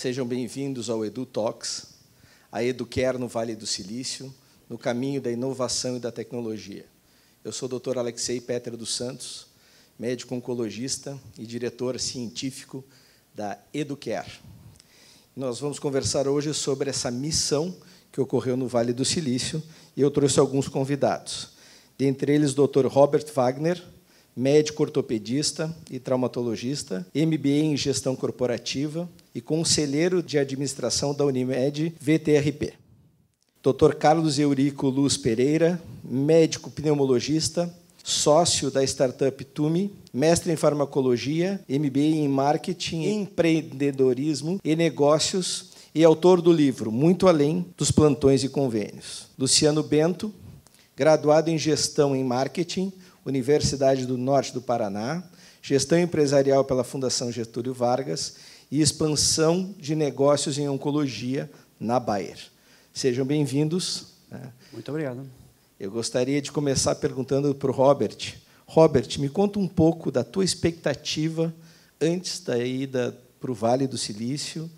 sejam bem-vindos ao Edu Talks, a Educare no Vale do Silício, no caminho da inovação e da tecnologia. Eu sou o Dr. Alexei Petra dos Santos, médico oncologista e diretor científico da Educare. Nós vamos conversar hoje sobre essa missão que ocorreu no Vale do Silício e eu trouxe alguns convidados. Dentre eles, o Dr. Robert Wagner, médico ortopedista e traumatologista, MBA em gestão corporativa e conselheiro de administração da Unimed VTRP. Dr. Carlos Eurico Luz Pereira, médico pneumologista, sócio da startup Tumi, mestre em farmacologia, MBA em marketing, empreendedorismo e negócios e autor do livro Muito Além dos Plantões e Convênios. Luciano Bento, graduado em gestão em marketing, Universidade do Norte do Paraná, gestão empresarial pela Fundação Getúlio Vargas e expansão de negócios em oncologia na Bayer. Sejam bem-vindos. Né? Muito obrigado. Eu gostaria de começar perguntando para o Robert. Robert, me conta um pouco da tua expectativa antes da ida para o Vale do Silício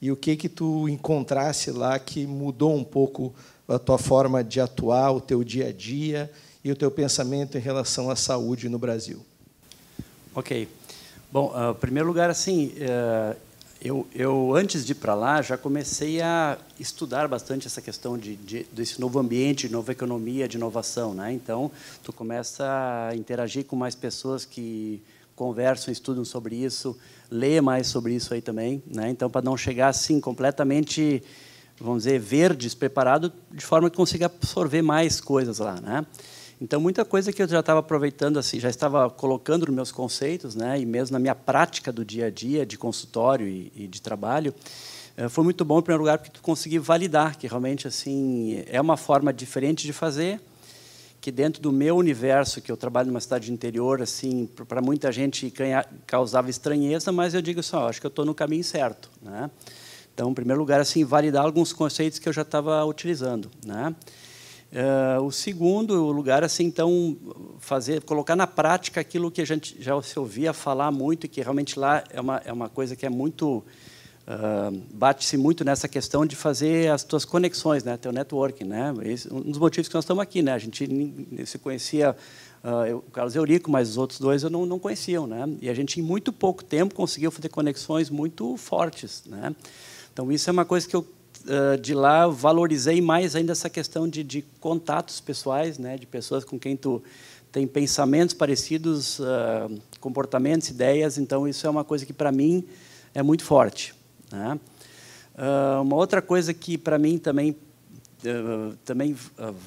e o que que tu encontrasse lá que mudou um pouco a tua forma de atuar, o teu dia a dia e o teu pensamento em relação à saúde no Brasil. Ok. Bom, uh, em primeiro lugar, assim, uh, eu, eu, antes de ir para lá, já comecei a estudar bastante essa questão de, de, desse novo ambiente, de nova economia, de inovação. Né? Então, tu começa a interagir com mais pessoas que conversam, estudam sobre isso, lê mais sobre isso aí também. Né? Então, para não chegar assim completamente, vamos dizer, verde, despreparado, de forma que consiga absorver mais coisas lá. Né? Então, muita coisa que eu já estava aproveitando, assim, já estava colocando nos meus conceitos, né, e mesmo na minha prática do dia a dia, de consultório e, e de trabalho, eh, foi muito bom, em primeiro lugar, porque tu consegui validar que realmente assim é uma forma diferente de fazer, que dentro do meu universo, que eu trabalho numa cidade de interior, assim, para muita gente causava estranheza, mas eu digo só, assim, acho que eu estou no caminho certo, né? Então, em primeiro lugar, assim, validar alguns conceitos que eu já estava utilizando, né? Uh, o segundo lugar, assim, então, fazer, colocar na prática aquilo que a gente já se ouvia falar muito e que realmente lá é uma, é uma coisa que é muito uh, bate-se muito nessa questão de fazer as tuas conexões, né, teu networking, né. Esse, um dos motivos que nós estamos aqui, né. A gente se conhecia uh, o Carlos Eurico, mas os outros dois eu não, não conheciam, né. E a gente em muito pouco tempo conseguiu fazer conexões muito fortes, né. Então isso é uma coisa que eu de lá valorizei mais ainda essa questão de, de, contatos pessoais, né, de pessoas com quem tu tem pensamentos parecidos, uh, comportamentos, ideias. Então isso é uma coisa que para mim é muito forte. Né? Uh, uma outra coisa que para mim também também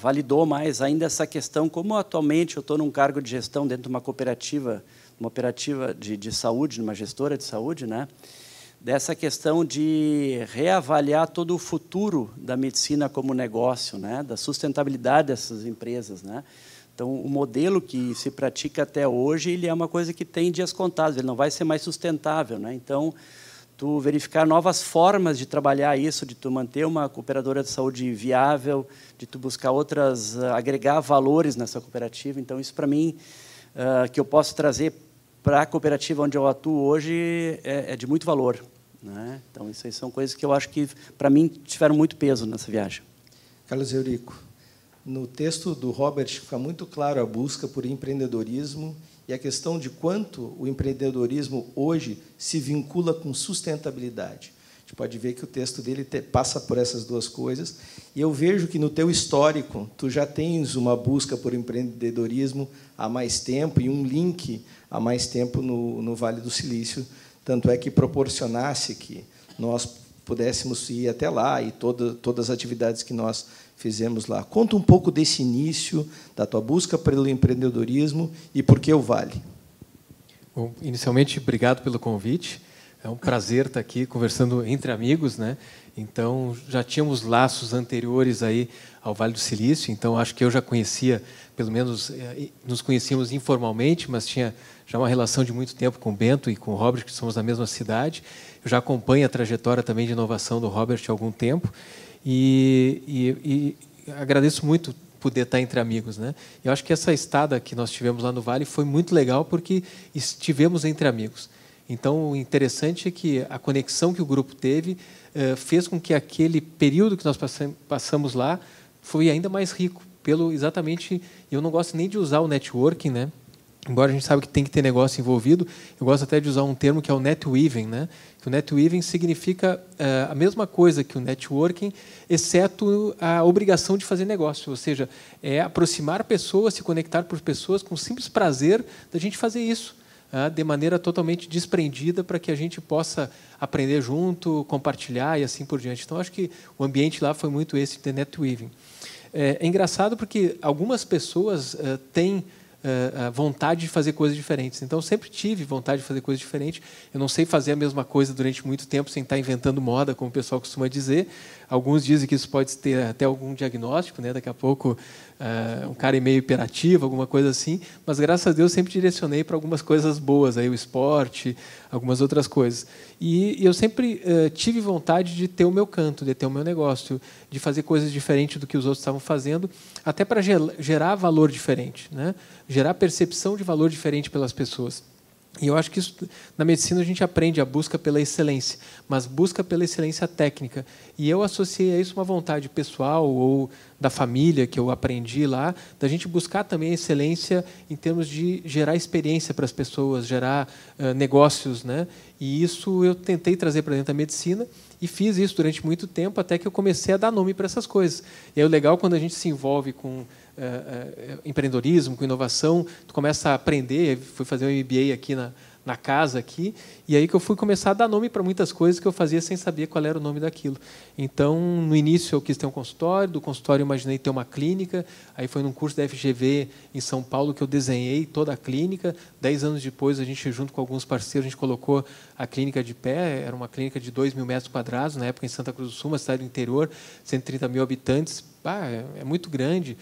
validou mais ainda essa questão, como atualmente eu estou num cargo de gestão dentro de uma cooperativa, uma operativa de, de saúde, numa gestora de saúde, né? Dessa questão de reavaliar todo o futuro da medicina como negócio, né, da sustentabilidade dessas empresas, né. Então, o modelo que se pratica até hoje, ele é uma coisa que tem dias contados, ele não vai ser mais sustentável, né. Então, tu verificar novas formas de trabalhar isso, de tu manter uma cooperadora de saúde viável, de tu buscar outras, uh, agregar valores nessa cooperativa. Então, isso para mim uh, que eu posso trazer para a cooperativa onde eu atuo hoje é, é de muito valor. Né? Então, isso aí são coisas que eu acho que, para mim, tiveram muito peso nessa viagem. Carlos Eurico, no texto do Robert fica muito claro a busca por empreendedorismo e a questão de quanto o empreendedorismo hoje se vincula com sustentabilidade. A gente pode ver que o texto dele passa por essas duas coisas. E eu vejo que no teu histórico tu já tens uma busca por empreendedorismo há mais tempo e um link há mais tempo no, no Vale do Silício tanto é que proporcionasse que nós pudéssemos ir até lá e toda, todas as atividades que nós fizemos lá. Conta um pouco desse início, da tua busca pelo empreendedorismo e por que o Vale. Bom, inicialmente, obrigado pelo convite. É um prazer estar aqui conversando entre amigos, né? Então, já tínhamos laços anteriores aí ao Vale do Silício, então acho que eu já conhecia, pelo menos eh, nos conhecíamos informalmente, mas tinha já uma relação de muito tempo com o Bento e com o Robert, que somos da mesma cidade. Eu já acompanho a trajetória também de inovação do Robert há algum tempo e, e, e agradeço muito poder estar entre amigos, né? Eu acho que essa estada que nós tivemos lá no Vale foi muito legal porque estivemos entre amigos. Então, o interessante é que a conexão que o grupo teve eh, fez com que aquele período que nós passamos lá foi ainda mais rico, pelo exatamente. Eu não gosto nem de usar o networking, né? Embora a gente saiba que tem que ter negócio envolvido, eu gosto até de usar um termo que é o netweaving, né? o netweaving significa uh, a mesma coisa que o networking, exceto a obrigação de fazer negócio, ou seja, é aproximar pessoas, se conectar por pessoas com o simples prazer da gente fazer isso, de maneira totalmente desprendida para que a gente possa aprender junto, compartilhar e assim por diante. Então, acho que o ambiente lá foi muito esse de netweaving. É, é engraçado porque algumas pessoas uh, têm uh, vontade de fazer coisas diferentes. Então, sempre tive vontade de fazer coisas diferentes. Eu não sei fazer a mesma coisa durante muito tempo sem estar inventando moda, como o pessoal costuma dizer. Alguns dizem que isso pode ter até algum diagnóstico, né? daqui a pouco uh, um cara é meio hiperativo, alguma coisa assim. Mas, graças a Deus, sempre direcionei para algumas coisas boas, aí, o esporte, algumas outras coisas. E, e eu sempre uh, tive vontade de ter o meu canto, de ter o meu negócio, de fazer coisas diferentes do que os outros estavam fazendo, até para gerar valor diferente. Né? gerar percepção de valor diferente pelas pessoas. E eu acho que isso, na medicina a gente aprende a busca pela excelência, mas busca pela excelência técnica. E eu associei a isso uma vontade pessoal ou da família que eu aprendi lá, da gente buscar também a excelência em termos de gerar experiência para as pessoas, gerar uh, negócios, né? E isso eu tentei trazer para dentro da medicina e fiz isso durante muito tempo até que eu comecei a dar nome para essas coisas. E é legal quando a gente se envolve com é, é, empreendedorismo, com inovação, tu começa a aprender, fui fazer um MBA aqui na, na casa aqui, e aí que eu fui começar a dar nome para muitas coisas que eu fazia sem saber qual era o nome daquilo. Então, no início eu quis ter um consultório, do consultório eu imaginei ter uma clínica, aí foi num curso da FGV em São Paulo que eu desenhei toda a clínica. Dez anos depois, a gente, junto com alguns parceiros, a gente colocou a clínica de pé, era uma clínica de 2 mil metros quadrados, na época em Santa Cruz do Sul, uma cidade do interior, 130 mil habitantes, é, é muito grande,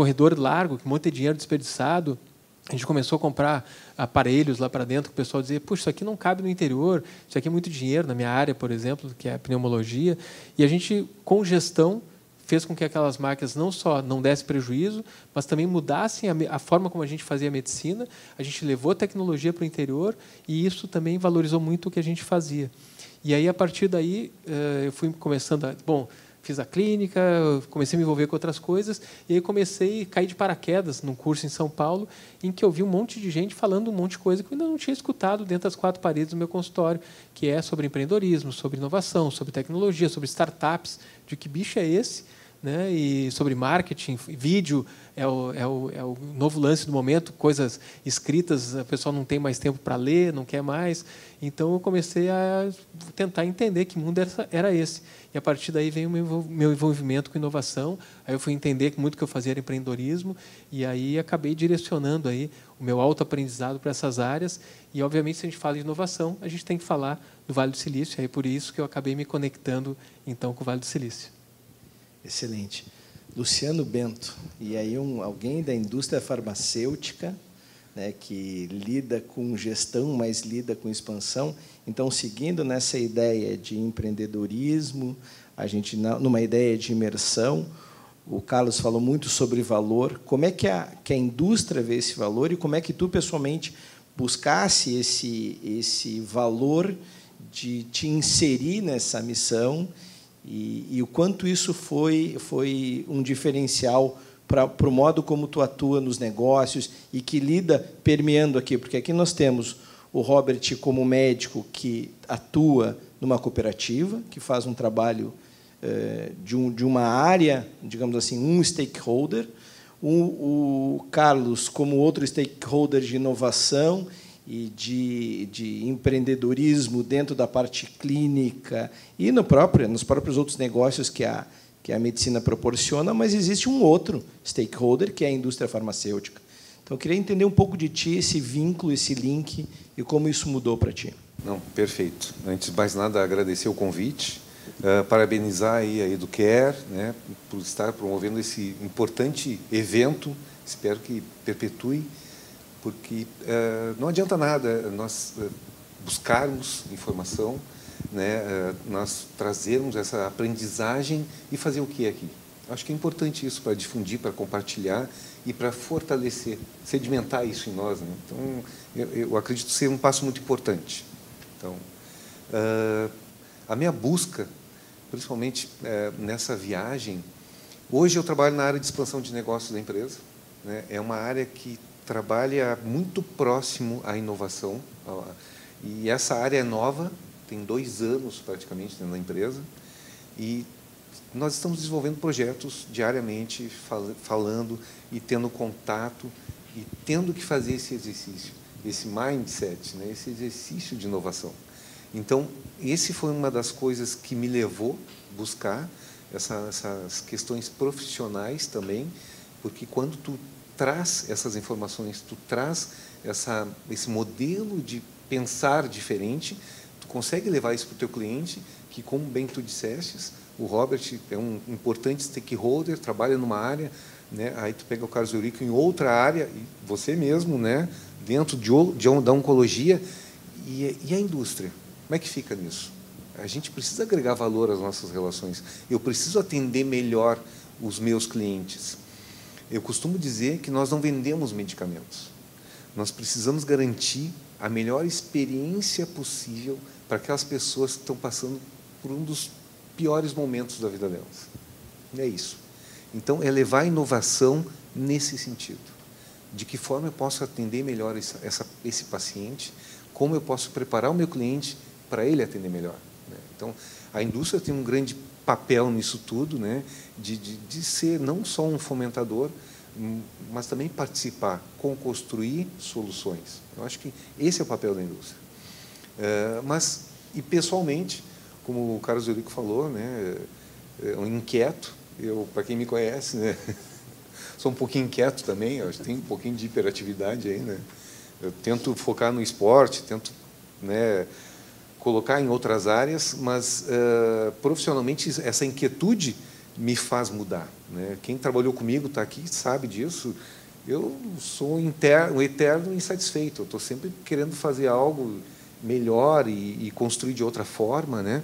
corredor largo, um monte de dinheiro desperdiçado. A gente começou a comprar aparelhos lá para dentro, que o pessoal dizia, puxa, isso aqui não cabe no interior, isso aqui é muito dinheiro, na minha área, por exemplo, que é a pneumologia. E a gente, com gestão, fez com que aquelas máquinas não só não dessem prejuízo, mas também mudassem a, a forma como a gente fazia a medicina. A gente levou a tecnologia para o interior e isso também valorizou muito o que a gente fazia. E aí, a partir daí, eh, eu fui começando a... Bom, fiz a clínica, comecei a me envolver com outras coisas, e aí comecei a cair de paraquedas num curso em São Paulo, em que eu vi um monte de gente falando um monte de coisa que eu ainda não tinha escutado dentro das quatro paredes do meu consultório, que é sobre empreendedorismo, sobre inovação, sobre tecnologia, sobre startups, de que bicho é esse? Né? E sobre marketing, vídeo é o, é, o, é o novo lance do momento, coisas escritas, a pessoa não tem mais tempo para ler, não quer mais. Então eu comecei a tentar entender que mundo era, esse. E a partir daí veio o meu envolvimento com inovação. Aí eu fui entender que muito que eu fazia era empreendedorismo e aí acabei direcionando aí o meu autoaprendizado para essas áreas. E obviamente se a gente fala de inovação, a gente tem que falar do Vale do Silício. É por isso que eu acabei me conectando então com o Vale do Silício. Excelente. Luciano Bento, e aí um, alguém da indústria farmacêutica, né, que lida com gestão, mas lida com expansão. Então, seguindo nessa ideia de empreendedorismo, a gente numa ideia de imersão, o Carlos falou muito sobre valor. Como é que a, que a indústria vê esse valor e como é que tu pessoalmente buscasse esse esse valor de te inserir nessa missão e, e o quanto isso foi, foi um diferencial para o modo como tu atua nos negócios e que lida permeando aqui, porque aqui nós temos o Robert como médico que atua numa cooperativa, que faz um trabalho eh, de, um, de uma área, digamos assim, um stakeholder, o, o Carlos como outro stakeholder de inovação e de, de empreendedorismo dentro da parte clínica e no próprio, nos próprios outros negócios que a, que a medicina proporciona, mas existe um outro stakeholder, que é a indústria farmacêutica. Então, eu queria entender um pouco de ti, esse vínculo, esse link, e como isso mudou para ti. Não, perfeito. Antes de mais nada, agradecer o convite, uh, parabenizar aí a Educare né, por estar promovendo esse importante evento, espero que perpetue porque uh, não adianta nada nós uh, buscarmos informação, né, uh, nós trazermos essa aprendizagem e fazer o que aqui? Acho que é importante isso para difundir, para compartilhar e para fortalecer, sedimentar isso em nós. Né? Então, eu, eu, acredito ser um passo muito importante. Então, uh, a minha busca, principalmente uh, nessa viagem, hoje eu trabalho na área de expansão de negócios da empresa. Né? É uma área que trabalha muito próximo à inovação. E essa área é nova, tem dois anos praticamente da empresa. E nós estamos desenvolvendo projetos diariamente, fal falando e tendo contato e tendo que fazer esse exercício, esse mindset, né, esse exercício de inovação. Então, esse foi uma das coisas que me levou a buscar essa, essas questões profissionais também, porque quando tu traz essas informações, tu traz essa, esse modelo de pensar diferente, tu consegue levar isso para o teu cliente, que, como bem tu disseste, o Robert é um importante stakeholder, trabalha numa área, né? aí tu pega o Carlos Eurico em outra área, e você mesmo, né? dentro de, de, da oncologia, e, e a indústria? Como é que fica nisso? A gente precisa agregar valor às nossas relações. Eu preciso atender melhor os meus clientes. Eu costumo dizer que nós não vendemos medicamentos. Nós precisamos garantir a melhor experiência possível para aquelas pessoas que estão passando por um dos piores momentos da vida delas. É isso. Então, é levar a inovação nesse sentido. De que forma eu posso atender melhor essa, essa, esse paciente, como eu posso preparar o meu cliente para ele atender melhor. Né? Então, a indústria tem um grande papel nisso tudo, né, de, de, de ser não só um fomentador, hum, mas também participar, co-construir soluções. Eu acho que esse é o papel da indústria. É, mas, e pessoalmente, como o Carlos Eurico falou, né, é um inquieto. Eu, para quem me conhece, né, sou um pouquinho inquieto também. Eu tenho um pouquinho de hiperatividade aí, né. Eu tento focar no esporte, tento, né, colocar em outras áreas, mas uh, profissionalmente essa inquietude me faz mudar. Né? Quem trabalhou comigo está aqui sabe disso. Eu sou um, eterno insatisfeito. Estou sempre querendo fazer algo melhor e, e, construir de outra forma, né?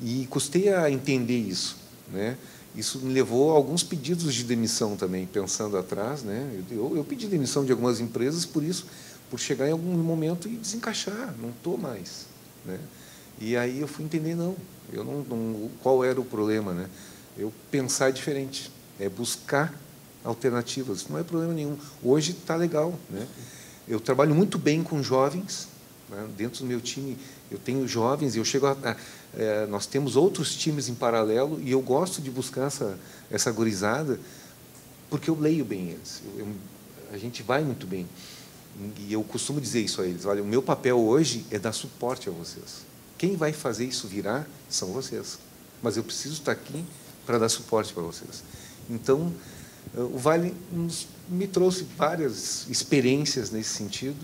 E custei a entender isso, né? Isso me levou a alguns pedidos de demissão também, pensando atrás, né? Eu, eu pedi demissão de algumas empresas por isso, por chegar em algum momento e desencaixar, não estou mais, né? E aí eu fui entender não, eu não, não, qual era o problema, né? Eu pensar diferente, é buscar alternativas. Não é problema nenhum. Hoje está legal, né? Eu trabalho muito bem com jovens, né? dentro do meu time eu tenho jovens eu chego a, a é, nós temos outros times em paralelo e eu gosto de buscar essa essa gurizada porque eu leio bem eles. Eu, eu, a gente vai muito bem. E eu costumo dizer isso a eles: olha, o meu papel hoje é dar suporte a vocês. Quem vai fazer isso virar são vocês. Mas eu preciso estar aqui para dar suporte para vocês. Então, eh, o Vale nos, me trouxe várias experiências nesse sentido,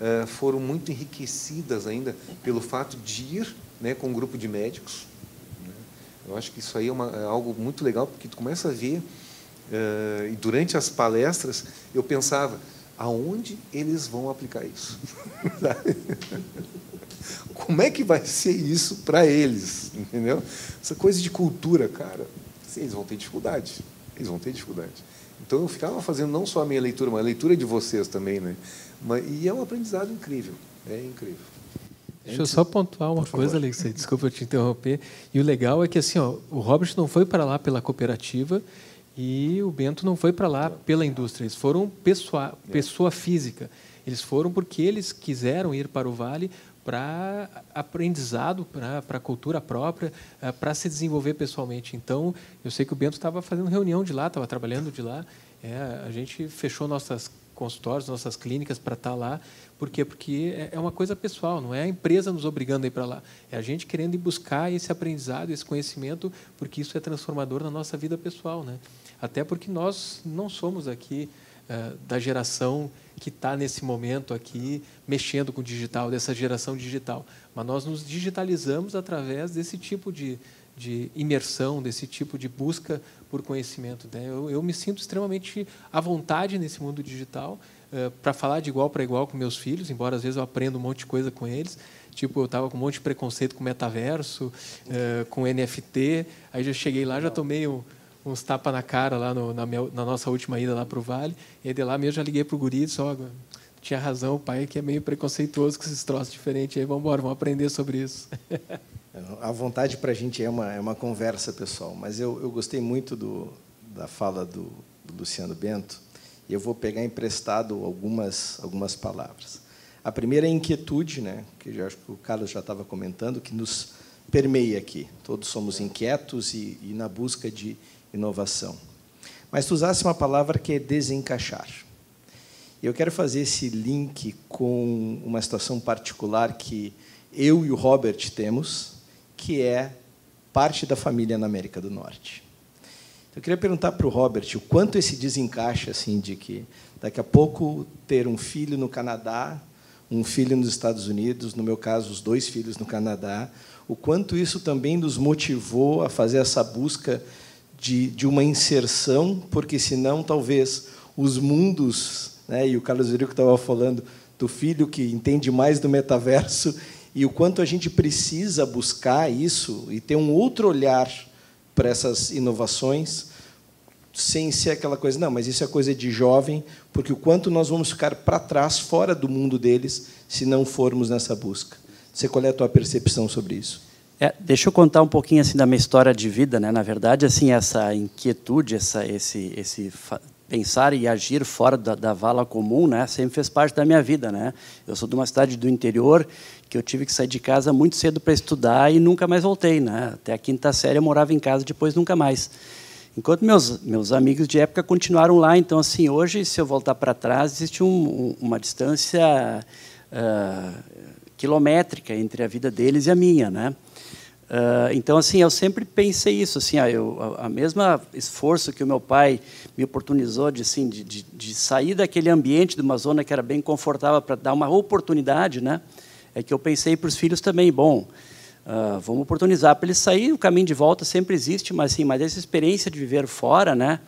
uh, foram muito enriquecidas ainda pelo fato de ir né, com um grupo de médicos. Né? Eu acho que isso aí é, uma, é, algo muito legal, porque tu começa a ver, uh, e durante as palestras, eu pensava, aonde eles vão aplicar isso? Como é que vai ser isso para eles? Entendeu? Essa coisa de cultura, cara, eles vão ter dificuldade. Eles vão ter dificuldade. Então eu ficava fazendo não só a minha leitura, mas a leitura de vocês também, né? E é um aprendizado incrível, é incrível. Deixa eu só pontuar uma coisa, Alexei, desculpa te interromper. E o legal é que assim, ó, o Robert não foi para lá pela cooperativa e o Bento não foi para lá pela indústria. Eles foram pessoa, é. pessoa física. Eles foram porque eles quiseram ir para o Vale para aprendizado, para a cultura própria, eh, para se desenvolver pessoalmente. Então, eu sei que o Bento estava fazendo reunião de lá, estava trabalhando de lá. É, a gente fechou nossas consultórios, nossas clínicas para estar tá lá. Por quê? Porque é, é uma coisa pessoal, não é a empresa nos obrigando a ir para lá. É a gente querendo ir buscar esse aprendizado, esse conhecimento, porque isso é transformador na nossa vida pessoal. Né? Até porque nós não somos aqui uh, da geração que está nesse momento aqui mexendo com o digital, dessa geração digital. Mas nós nos digitalizamos através desse tipo de, de imersão, desse tipo de busca por conhecimento. Né? Eu, eu, me sinto extremamente à vontade nesse mundo digital uh, para falar de igual para igual com meus filhos, embora às vezes eu aprenda um monte de coisa com eles. Tipo, eu estava com um monte de preconceito com metaverso, uh, com NFT. Aí já cheguei lá, já tomei um, uns tapas na cara lá no, na, minha, na, nossa última ida lá para o Vale. E de lá mesmo já liguei para o guri e disse, oh, tinha razão, o pai que é meio preconceituoso com esses troços diferentes. Aí vamos embora, vamos aprender sobre isso. a vontade para a gente é uma, é uma conversa, pessoal. Mas eu, eu gostei muito do, da fala do, do Luciano Bento. E eu vou pegar emprestado algumas, algumas palavras. A primeira é inquietude, né, que eu acho que o Carlos já estava comentando, que nos permeia aqui. Todos somos inquietos e, e na busca de inovação. Mas tu usaste uma palavra que é desencaixar. Eu quero fazer esse link com uma situação particular que eu e o Robert temos, que é parte da família na América do Norte. Eu queria perguntar para o Robert o quanto esse desencaixe assim de que daqui a pouco ter um filho no Canadá, um filho nos Estados Unidos, no meu caso os dois filhos no Canadá, o quanto isso também nos motivou a fazer essa busca de, de uma inserção, porque senão talvez os mundos, né, e o Carlos Eurico estava falando do filho que entende mais do metaverso, e o quanto a gente precisa buscar isso e ter um outro olhar para essas inovações, sem ser aquela coisa, não, mas isso é coisa de jovem, porque o quanto nós vamos ficar para trás, fora do mundo deles, se não formos nessa busca. Você qual é a tua percepção sobre isso? É, deixa eu contar um pouquinho assim da minha história de vida, né? Na verdade, assim essa inquietude, essa, esse, esse pensar e agir fora da, da, vala comum, né? Sempre fez parte da minha vida, né? Eu sou de uma cidade do interior que eu tive que sair de casa muito cedo para estudar e nunca mais voltei, né? Até a quinta série eu morava em casa, depois nunca mais. Enquanto meus meus amigos de época continuaram lá, então assim hoje se eu voltar para trás existe um, um, uma distância uh, quilométrica entre a vida deles e a minha, né? Uh, então assim eu sempre pensei isso assim ah, eu, a, a mesma esforço que o meu pai me oportunizou de assim de, de, de sair daquele ambiente de uma zona que era bem confortável para dar uma oportunidade né é que eu pensei para os filhos também bom uh, vamos oportunizar para eles sair o caminho de volta sempre existe mas sim mas essa experiência de viver fora né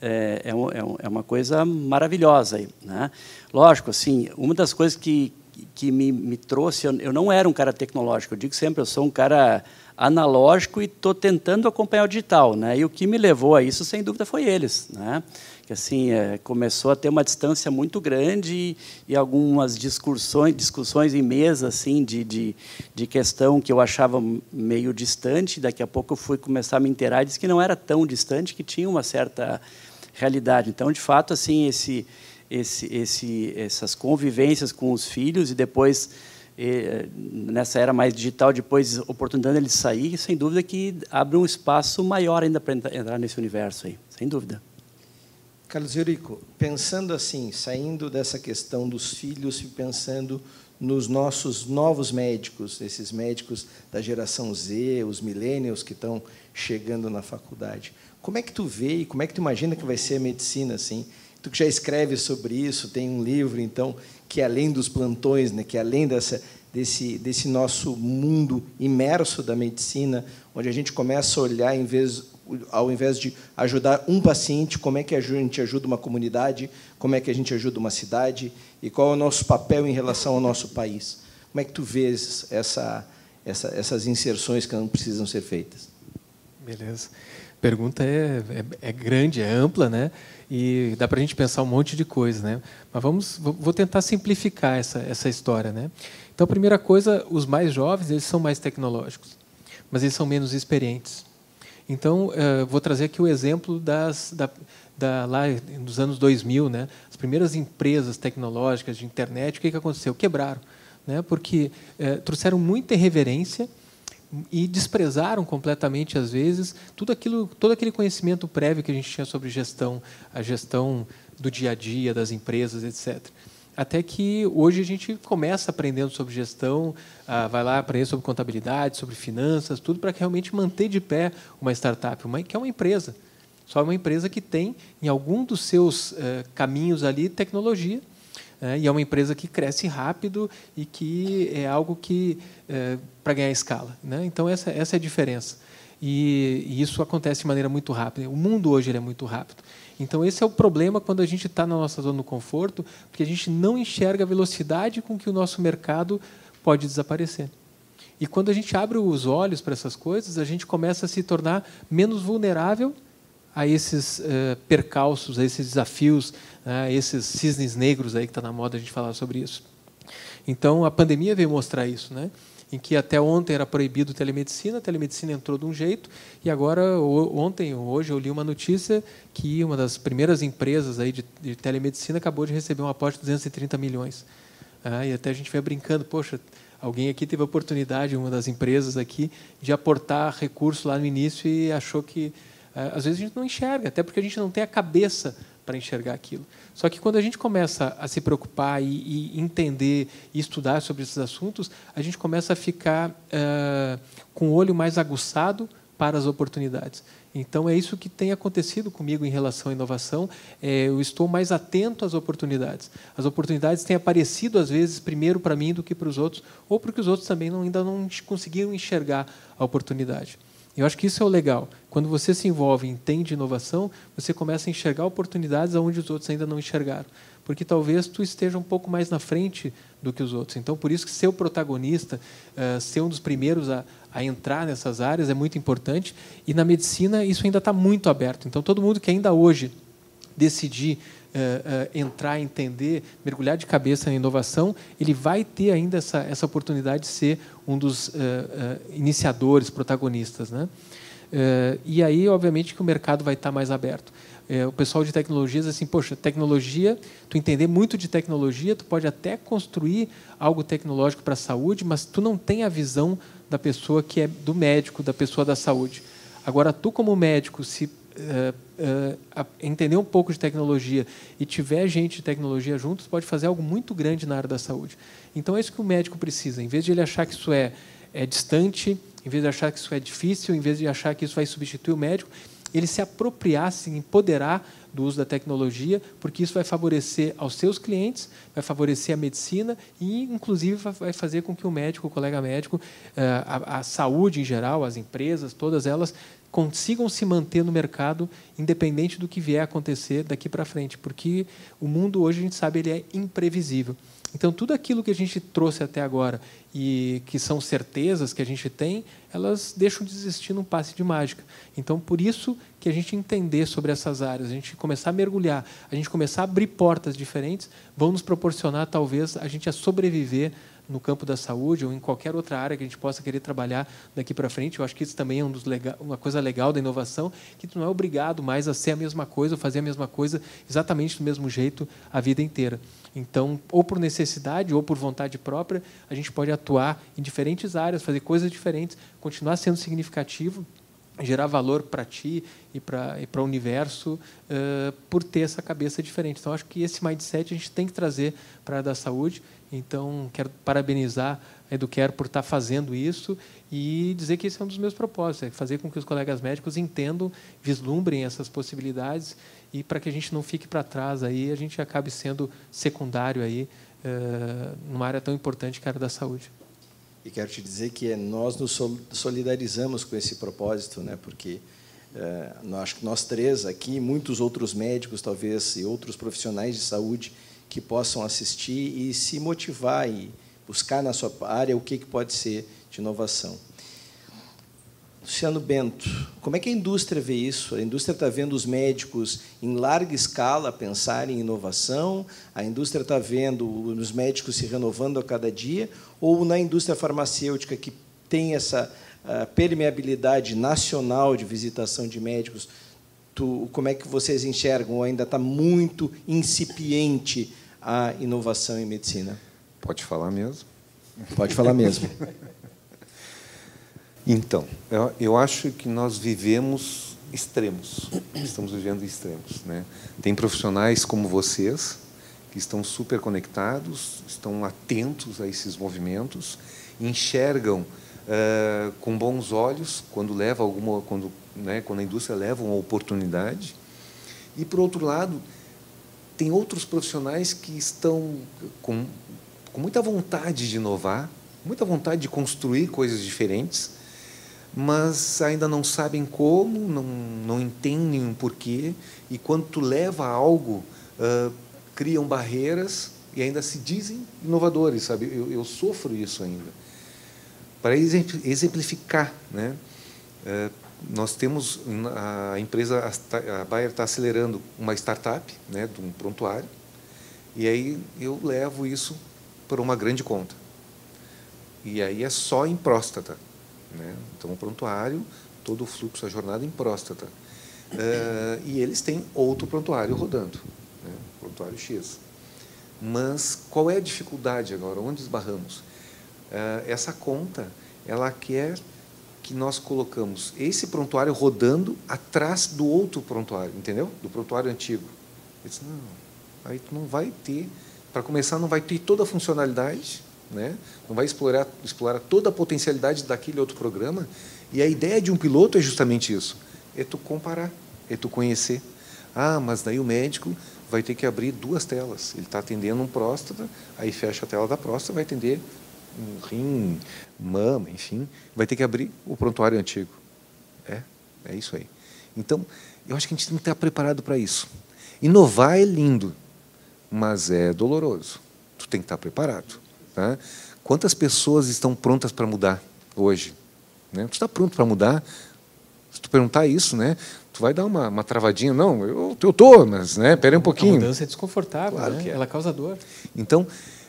é, é, é, é uma coisa maravilhosa né lógico assim uma das coisas que que me, me trouxe. Eu, eu, não era um cara tecnológico, eu digo sempre, eu sou um cara analógico e estou tentando acompanhar o digital. Né? E o que me levou a isso, sem dúvida, foi eles. Né? Que assim é, começou a ter uma distância muito grande e, e, algumas discussões, discussões em mesa assim de, de, de, questão que eu achava meio distante. Daqui a pouco eu fui começar a me inteirar e disse que não era tão distante, que tinha uma certa realidade. Então, de fato, assim esse esse, esse, essas convivências com os filhos e depois eh, nessa era mais digital, depois oportunidade ele sair, sem dúvida que abre um espaço maior ainda para entrar nesse universo aí, sem dúvida. Carlos Eurico, pensando assim, saindo dessa questão dos filhos e pensando nos nossos novos médicos, esses médicos da geração Z, os millennials que estão chegando na faculdade, como é que tu vê e como é que tu imagina que vai ser a medicina assim? Tu que já escreve sobre isso, tem um livro, então, que é além dos plantões, né, que é além dessa, desse, desse nosso mundo imerso da medicina, onde a gente começa a olhar, em vez, ao invés de ajudar um paciente, como é que a gente ajuda uma comunidade, como é que a gente ajuda uma cidade e qual é o nosso papel em relação ao nosso país. Como é que tu vês essa, essa, essas inserções que não precisam ser feitas? Beleza. A pergunta é, é, é grande, é ampla, né? E dá para a gente pensar um monte de coisa, né? Mas vamos, vou tentar simplificar essa essa história, né? Então, a primeira coisa, os mais jovens eles são mais tecnológicos, mas eles são menos experientes. Então, uh, vou trazer aqui o exemplo das da, da, lá nos anos 2000, né? As primeiras empresas tecnológicas de internet, o que que aconteceu? Quebraram, né? Porque uh, trouxeram muita irreverência e desprezaram completamente às vezes tudo aquilo, todo aquele conhecimento prévio que a gente tinha sobre gestão, a gestão do dia a dia das empresas, etc. Até que hoje a gente começa aprendendo sobre gestão, ah, vai lá aprender sobre contabilidade, sobre finanças, tudo para realmente manter de pé uma startup, uma, que é uma empresa. Só uma empresa que tem, em algum dos seus eh, caminhos ali, tecnologia é, e é uma empresa que cresce rápido e que é algo que é, para ganhar escala. Né? Então essa, essa é a diferença. E, e, isso acontece de maneira muito rápida. O mundo hoje é muito rápido. Então esse é o problema quando a gente está na nossa zona de conforto, porque a gente não enxerga a velocidade com que o nosso mercado pode desaparecer. E quando a gente abre os olhos para essas coisas, a gente começa a se tornar menos vulnerável a esses uh, percalços, a esses desafios, né, esses cisnes negros aí que está na moda a gente falar sobre isso. Então a pandemia veio mostrar isso, né? Em que até ontem era proibido telemedicina, a telemedicina entrou de um jeito e agora ontem, hoje eu li uma notícia que uma das primeiras empresas aí de, de telemedicina acabou de receber um aporte de 230 milhões. Ah, e até a gente vai brincando, poxa, alguém aqui teve a oportunidade, uma das empresas aqui, de aportar recurso lá no início e achou que às vezes a gente não enxerga, até porque a gente não tem a cabeça para enxergar aquilo. Só que quando a gente começa a se preocupar e, e entender e estudar sobre esses assuntos, a gente começa a ficar uh, com o olho mais aguçado para as oportunidades. Então é isso que tem acontecido comigo em relação à inovação. É, eu estou mais atento às oportunidades. As oportunidades têm aparecido às vezes primeiro para mim do que para os outros, ou porque os outros também não, ainda não conseguiram enxergar a oportunidade. Eu acho que isso é o legal. Quando você se envolve entende inovação, você começa a enxergar oportunidades onde os outros ainda não enxergaram. Porque talvez tu esteja um pouco mais na frente do que os outros. Então, por isso que ser o protagonista, uh, ser um dos primeiros a, a entrar nessas áreas é muito importante. E na medicina isso ainda está muito aberto. Então, todo mundo que ainda hoje decidir uh, uh, entrar, entender, mergulhar de cabeça na inovação, ele vai ter ainda essa, essa oportunidade de ser um dos uh, iniciadores, protagonistas. Né? e aí, obviamente, que o mercado vai estar mais aberto. o pessoal de tecnologias assim, poxa, tecnologia, tu entender muito de tecnologia, tu pode até construir algo tecnológico para a saúde, mas tu não tem a visão da pessoa que é do médico, da pessoa da saúde. Agora, tu como médico, se uh, uh, entender um pouco de tecnologia e tiver gente de tecnologia juntos, pode fazer algo muito grande na área da saúde. Então é isso que o médico precisa. Em vez de ele achar que isso é, é distante, em vez de achar que isso é difícil, em vez de achar que isso vai substituir o médico, ele se apropriar, se empoderar do uso da tecnologia, porque isso vai favorecer aos seus clientes, vai favorecer a medicina e, inclusive, vai fazer com que o médico, o colega médico, eh, a, a saúde em geral, as empresas, todas elas consigam se manter no mercado, independente do que vier a acontecer daqui para frente, porque o mundo hoje a gente sabe ele é imprevisível. Então tudo aquilo que a gente trouxe até agora e que são certezas que a gente tem, elas deixam de existir num passe de mágica. Então por isso que a gente entender sobre essas áreas, a gente começar a mergulhar, a gente começar a abrir portas diferentes, vão nos proporcionar talvez a gente a sobreviver no campo da saúde ou em qualquer outra área que a gente possa querer trabalhar daqui para frente. Eu acho que isso também é um legal, uma coisa legal da inovação, que tu não é obrigado mais a ser a mesma coisa, ou fazer a mesma coisa exatamente do mesmo jeito a vida inteira. Então, ou por necessidade ou por vontade própria, a gente pode atuar em diferentes áreas, fazer coisas diferentes, continuar sendo significativo gerar valor para ti e para e o universo uh, por ter essa cabeça diferente. Então acho que esse mindset a gente tem que trazer para a da saúde então, quero parabenizar a Educare por estar fazendo isso e dizer que esse é um dos meus propósitos, é fazer com que os colegas médicos entendam, vislumbrem essas possibilidades e para que a gente não fique para trás aí, a gente acabe sendo secundário aí uh, numa área tão importante que é a área da saúde. E quero te dizer que nós nos solidarizamos com esse propósito, né? Porque uh, acho que nós três aqui, muitos outros médicos talvez e outros profissionais de saúde que possam assistir e se motivar e buscar na sua área o que, que pode ser de inovação. Luciano Bento, como é que a indústria vê isso? A indústria está vendo os médicos em larga escala pensar em inovação? A indústria está vendo os médicos se renovando a cada dia? Ou na indústria farmacêutica, que tem essa uh, permeabilidade nacional de visitação de médicos, tu, como é que vocês enxergam? Ainda está muito incipiente a inovação em medicina? Pode falar mesmo. Pode falar mesmo. então, eu, eu acho que nós vivemos extremos. Estamos vivendo extremos. Né? Tem profissionais como vocês que estão super conectados, estão atentos a esses movimentos, enxergam uh, com bons olhos quando leva alguma, quando, né, quando a indústria leva uma oportunidade. E por outro lado, tem outros profissionais que estão com, com muita vontade de inovar, muita vontade de construir coisas diferentes, mas ainda não sabem como, não, não entendem o porquê, e quando tu leva algo, uh, criam barreiras e ainda se dizem inovadores, sabe? Eu, eu sofro isso ainda. Para exemplificar, né? Uh, nós temos a empresa a Bayer está acelerando uma startup, né, de um prontuário, e aí eu levo isso para uma grande conta. E aí é só em próstata, né? Então o prontuário, todo o fluxo, a jornada em próstata. Uh, e eles têm outro prontuário rodando, né? prontuário X. Mas qual é a dificuldade agora? Onde esbarramos? Uh, essa conta, ela quer que nós colocamos esse prontuário rodando atrás do outro prontuário, entendeu? Do prontuário antigo. Eu disse, não, aí tu não vai ter, para começar, não vai ter toda a funcionalidade, né? não vai explorar, explorar toda a potencialidade daquele outro programa. E a ideia de um piloto é justamente isso, é tu comparar, é tu conhecer. Ah, mas daí o médico vai ter que abrir duas telas. Ele está atendendo um próstata, aí fecha a tela da próstata, vai atender um rim, mama, enfim, vai ter que abrir o prontuário antigo. É, é isso aí. Então, eu acho que a gente tem que estar preparado para isso. Inovar é lindo, mas é doloroso. Tu tem que estar preparado. Tá? Quantas pessoas estão prontas para mudar hoje? Né? Tu está pronto para mudar? Se tu perguntar isso, né? Tu vai dar uma, uma travadinha. Não, eu estou, mas né? Pera um pouquinho. A mudança é desconfortável, claro né? É. Ela causa dor. Então,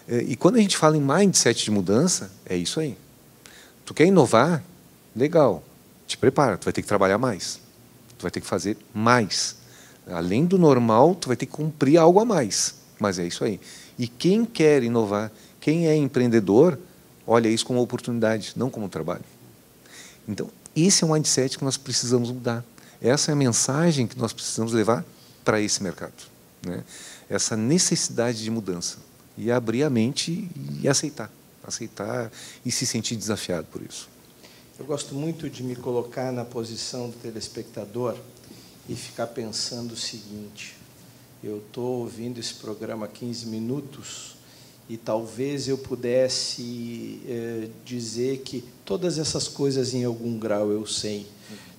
é, e quando a gente fala em mindset de mudança, é isso aí. Tu quer inovar? Legal. Te prepara, tu vai ter que trabalhar mais. Tu vai ter que fazer mais. Além do normal, tu vai ter que cumprir algo a mais. Mas é isso aí. E quem quer inovar, quem é empreendedor, olha isso como oportunidade, não como trabalho. Então, esse é um mindset que nós precisamos mudar. Essa é a mensagem que nós precisamos levar para esse mercado. Né? Essa necessidade de mudança e abrir a mente e aceitar, aceitar e se sentir desafiado por isso. Eu gosto muito de me colocar na posição do telespectador e ficar pensando o seguinte: eu estou ouvindo esse programa há 15 minutos e talvez eu pudesse eh, dizer que todas essas coisas em algum grau eu sei.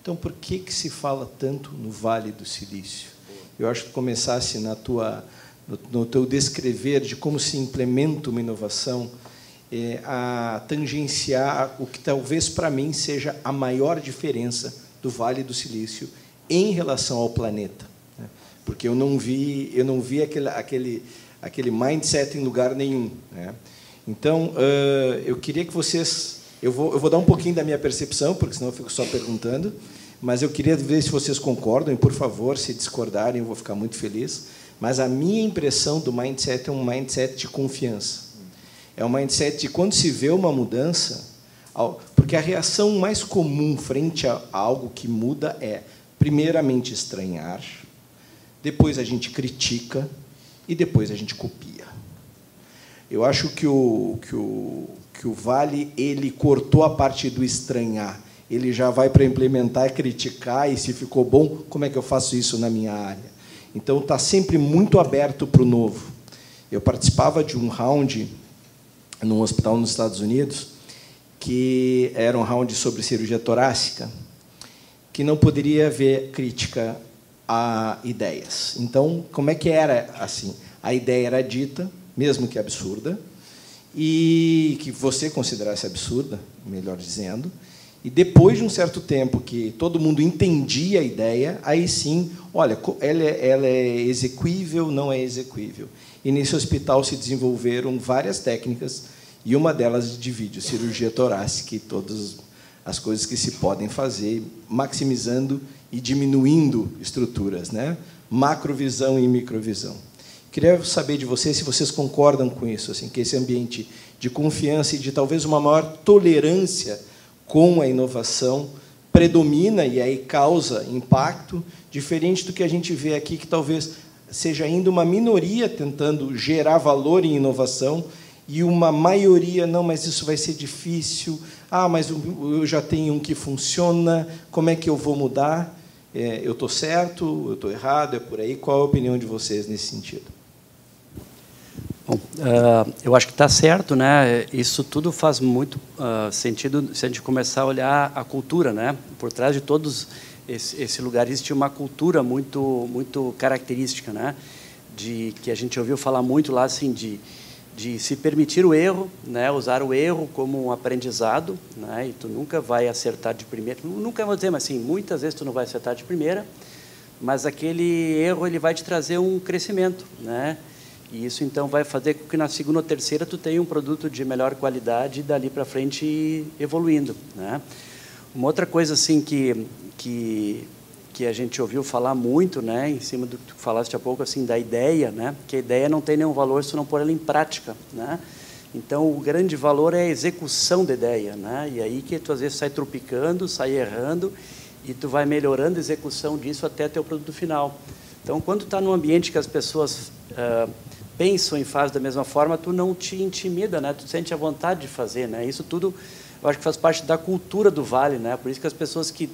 Então, por que que se fala tanto no Vale do Silício? Eu acho que começasse na tua no, no teu descrever de como se implementa uma inovação, é, a tangenciar o que talvez para mim seja a maior diferença do Vale do Silício em relação ao planeta, né? porque eu não vi eu não vi aquele aquele aquele mindset em lugar nenhum. Né? Então uh, eu queria que vocês eu vou eu vou dar um pouquinho da minha percepção porque senão eu fico só perguntando, mas eu queria ver se vocês concordam e por favor se discordarem eu vou ficar muito feliz. Mas a minha impressão do mindset é um mindset de confiança. É um mindset de quando se vê uma mudança, porque a reação mais comum frente a algo que muda é, primeiramente, estranhar, depois a gente critica e depois a gente copia. Eu acho que o, que o, que o Vale ele cortou a parte do estranhar. Ele já vai para implementar, criticar, e se ficou bom, como é que eu faço isso na minha área? Então, está sempre muito aberto para o novo. Eu participava de um round num hospital nos Estados Unidos, que era um round sobre cirurgia torácica, que não poderia haver crítica a ideias. Então, como é que era assim? A ideia era dita, mesmo que absurda, e que você considerasse absurda, melhor dizendo, e depois de um certo tempo que todo mundo entendia a ideia, aí sim, olha, ela é, é execuível, não é execuível. E nesse hospital se desenvolveram várias técnicas, e uma delas de vídeo, cirurgia torácica e todas as coisas que se podem fazer, maximizando e diminuindo estruturas, né? macrovisão e microvisão. Queria saber de vocês se vocês concordam com isso, assim, que esse ambiente de confiança e de talvez uma maior tolerância com a inovação predomina e aí causa impacto, diferente do que a gente vê aqui, que talvez seja ainda uma minoria tentando gerar valor em inovação e uma maioria, não, mas isso vai ser difícil, ah, mas eu já tenho um que funciona, como é que eu vou mudar? É, eu estou certo, eu estou errado, é por aí? Qual a opinião de vocês nesse sentido? Bom, uh, eu acho que está certo, né? Isso tudo faz muito uh, sentido se a gente começar a olhar a cultura, né? Por trás de todos esse, esse lugar existe uma cultura muito, muito característica, né? De que a gente ouviu falar muito lá assim de de se permitir o erro, né, usar o erro como um aprendizado, né, e tu nunca vai acertar de primeira, nunca vou dizer, mas assim, muitas vezes tu não vai acertar de primeira, mas aquele erro ele vai te trazer um crescimento, né, e isso então vai fazer com que na segunda ou terceira tu tenha um produto de melhor qualidade e dali para frente evoluindo, né. Uma outra coisa assim que que que a gente ouviu falar muito, né, em cima do que tu falaste há pouco, assim, da ideia, né, que a ideia não tem nenhum valor se tu não pôr ela em prática, né. Então, o grande valor é a execução da ideia, né, e aí que tu às vezes sai tropicando, sai errando, e tu vai melhorando a execução disso até ter o produto final. Então, quando está num ambiente que as pessoas uh, pensam e fazem da mesma forma, tu não te intimida, né, tu sente a vontade de fazer, né, isso tudo, eu acho que faz parte da cultura do Vale, né, por isso que as pessoas que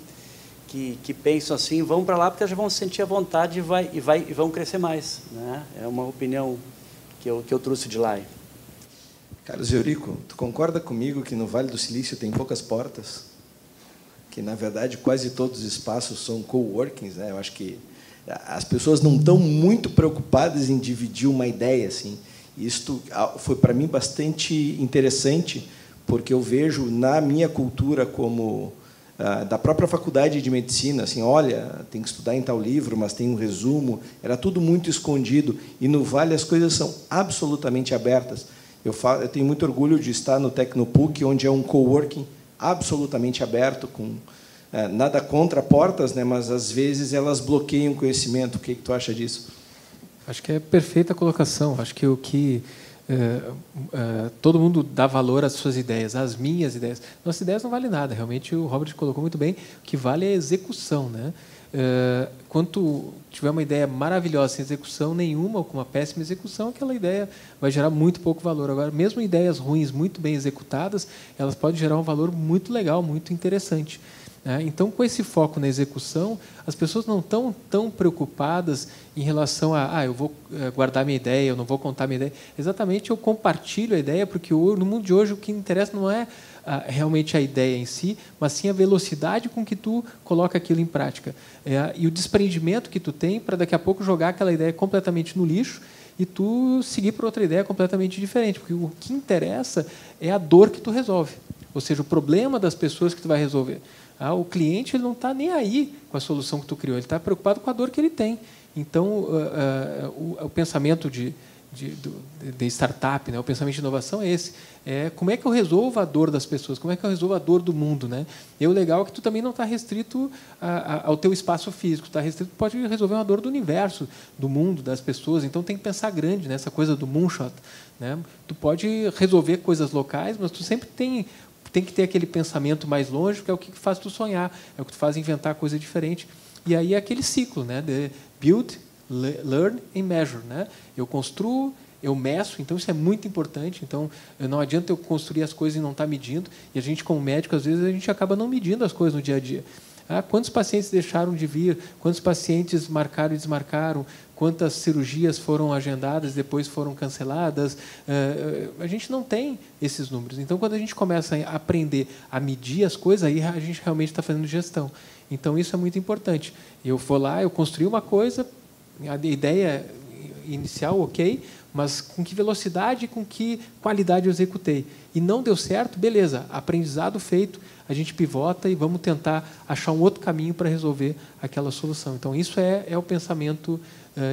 que, que pensam assim vão para lá porque já vão sentir a vontade e, vai, e, vai, e vão crescer mais. Né? É uma opinião que eu, que eu trouxe de lá. Carlos Eurico, tu concorda comigo que no Vale do Silício tem poucas portas? Que, na verdade, quase todos os espaços são coworkings. Né? Eu acho que as pessoas não estão muito preocupadas em dividir uma ideia. Assim. Isso foi, para mim, bastante interessante, porque eu vejo na minha cultura como ah, da própria faculdade de medicina, assim, olha, tem que estudar em tal livro, mas tem um resumo, era tudo muito escondido e no Vale as coisas são absolutamente abertas. Eu, falo, eu tenho muito orgulho de estar no Tecnopuc, onde é um coworking absolutamente aberto, com é, nada contra portas, né, mas às vezes elas bloqueiam o conhecimento. O que, que tu acha disso? Acho que é perfeita colocação. Acho que o que é, é, todo mundo dá valor às suas ideias, às minhas ideias. Nossas ideias não valem nada. Realmente, o Robert colocou muito bem. O que vale é a execução. Né? É, quando tiver uma ideia maravilhosa sem execução nenhuma, ou com uma péssima execução, aquela ideia vai gerar muito pouco valor. Agora, mesmo ideias ruins, muito bem executadas, elas podem gerar um valor muito legal, muito interessante. Né? Então, com esse foco na execução, as pessoas não estão tão preocupadas em relação a, ah, eu vou eh, guardar minha ideia, eu não vou contar minha ideia. Exatamente, eu compartilho a ideia, porque no mundo de hoje o que interessa não é ah, realmente a ideia em si, mas sim a velocidade com que tu coloca aquilo em prática. É, e o desprendimento que tu tem para daqui a pouco jogar aquela ideia completamente no lixo e tu seguir para outra ideia completamente diferente, porque o que interessa é a dor que tu resolve, ou seja, o problema das pessoas que tu vai resolver. Ah, o cliente ele não está nem aí com a solução que tu criou, ele está preocupado com a dor que ele tem. Então, uh, uh, o, o, pensamento de, de, de, startup, né, o pensamento de inovação é esse. É como é que eu resolvo a dor das pessoas, como é que eu resolvo a dor do mundo. Né? E o legal é que tu também não está restrito a, a, ao teu espaço físico, está restrito, pode resolver uma dor do universo, do mundo, das pessoas. Então, tem que pensar grande nessa coisa do moonshot. Né? Tu pode resolver coisas locais, mas tu sempre tem tem que ter aquele pensamento mais longe, que é o que faz tu sonhar, é o que tu faz inventar coisa diferente. E aí é aquele ciclo, né? De build, learn and measure, né? Eu construo, eu meço, então isso é muito importante. Então, não adianta eu construir as coisas e não estar tá medindo. E a gente, como médico, às vezes a gente acaba não medindo as coisas no dia a dia. Ah, quantos pacientes deixaram de vir? Quantos pacientes marcaram e desmarcaram? Quantas cirurgias foram agendadas, depois foram canceladas. Eh, eh, a gente não tem esses números. Então, quando a gente começa a aprender a medir as coisas, aí a gente realmente está fazendo gestão. Então, isso é muito importante. Eu vou lá, eu construí uma coisa, a ideia inicial, ok, mas com que velocidade e com que qualidade eu executei. E não deu certo, beleza, aprendizado feito, a gente pivota e vamos tentar achar um outro caminho para resolver aquela solução. Então, isso é, é o pensamento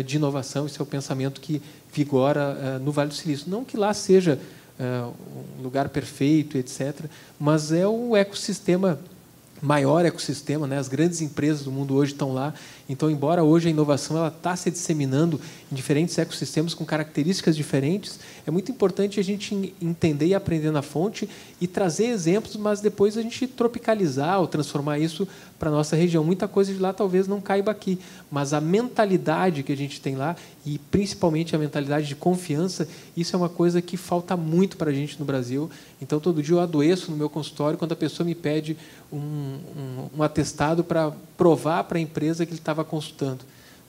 de inovação, esse é o pensamento que vigora uh, no Vale do Silício. Não que lá seja uh, um lugar perfeito, etc., mas é o ecossistema maior ecossistema, né? as grandes empresas do mundo hoje estão lá. Então, embora hoje a inovação ela está se disseminando em diferentes ecossistemas com características diferentes, é muito importante a gente entender e aprender na fonte e trazer exemplos, mas depois a gente tropicalizar ou transformar isso para a nossa região. Muita coisa de lá talvez não caiba aqui, mas a mentalidade que a gente tem lá, e principalmente a mentalidade de confiança, isso é uma coisa que falta muito para a gente no Brasil. Então, todo dia eu adoeço no meu consultório quando a pessoa me pede um, um, um atestado para provar para a empresa que ele estava consultando.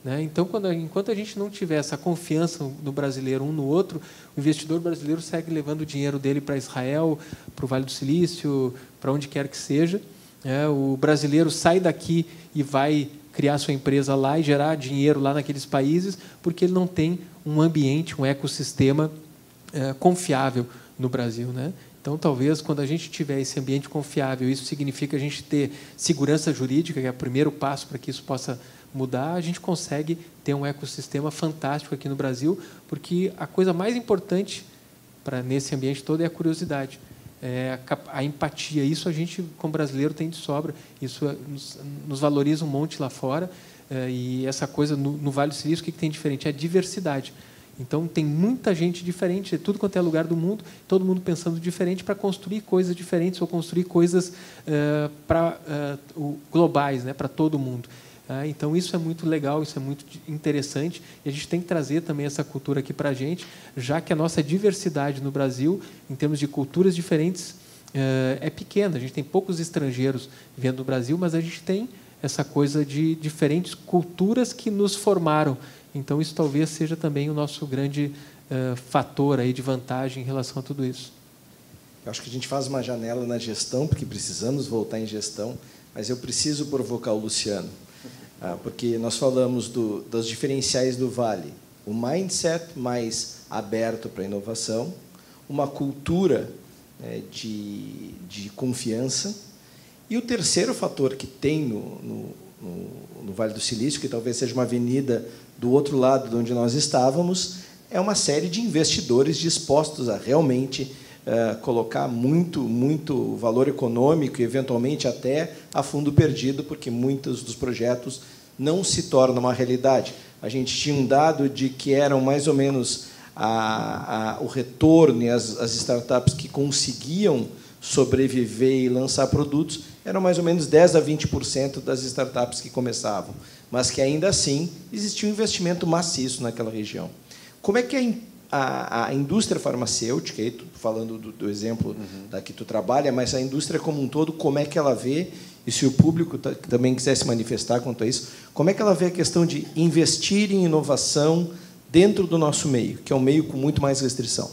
Né? Então, quando, enquanto a gente não tiver essa confiança no brasileiro um no outro, o investidor brasileiro segue levando o dinheiro dele para Israel, para o Vale do Silício, para onde quer que seja. Né? O brasileiro sai daqui e vai criar sua empresa lá e gerar dinheiro lá naqueles países, porque ele não tem um ambiente, um ecossistema é, confiável no Brasil, né? Então, talvez, quando a gente tiver esse ambiente confiável, isso significa a gente ter segurança jurídica, que é o primeiro passo para que isso possa mudar, a gente consegue ter um ecossistema fantástico aqui no Brasil, porque a coisa mais importante para nesse ambiente todo é a curiosidade, é a, a, empatia. Isso a gente, como brasileiro, tem de sobra. Isso é, nos, nos valoriza um monte lá fora. É, e essa coisa no, no Vale do Silício, o que, que tem diferente? É a diversidade. Então, tem muita gente diferente, tudo quanto é lugar do mundo, todo mundo pensando diferente para construir coisas diferentes ou construir coisas uh, para uh, globais, né, para todo mundo. Uh, então, isso é muito legal, isso é muito interessante, e a gente tem que trazer também essa cultura aqui para a gente, já que a nossa diversidade no Brasil, em termos de culturas diferentes, é pequena. A gente tem poucos estrangeiros vivendo no Brasil, mas a gente tem essa coisa de diferentes culturas que nos formaram então, isso talvez seja também o nosso grande uh, fator aí de vantagem em relação a tudo isso. Eu acho que a gente faz uma janela na gestão, porque precisamos voltar em gestão, mas eu preciso provocar o Luciano, uh, porque nós falamos do, dos diferenciais do Vale. O mindset mais aberto para a inovação, uma cultura né, de, de confiança, e o terceiro fator que tem no, no, no Vale do Silício, que talvez seja uma avenida do outro lado de onde nós estávamos, é uma série de investidores dispostos a realmente uh, colocar muito, muito valor econômico e, eventualmente, até a fundo perdido, porque muitos dos projetos não se tornam uma realidade. A gente tinha um dado de que eram mais ou menos a, a, o retorno e as, as startups que conseguiam sobreviver e lançar produtos eram mais ou menos 10 a 20% das startups que começavam mas que ainda assim existia um investimento maciço naquela região. Como é que a, a, a indústria farmacêutica, aí, falando do, do exemplo uhum. da que tu trabalha, mas a indústria como um todo, como é que ela vê, e se o público também quiser se manifestar quanto a isso, como é que ela vê a questão de investir em inovação dentro do nosso meio, que é um meio com muito mais restrição?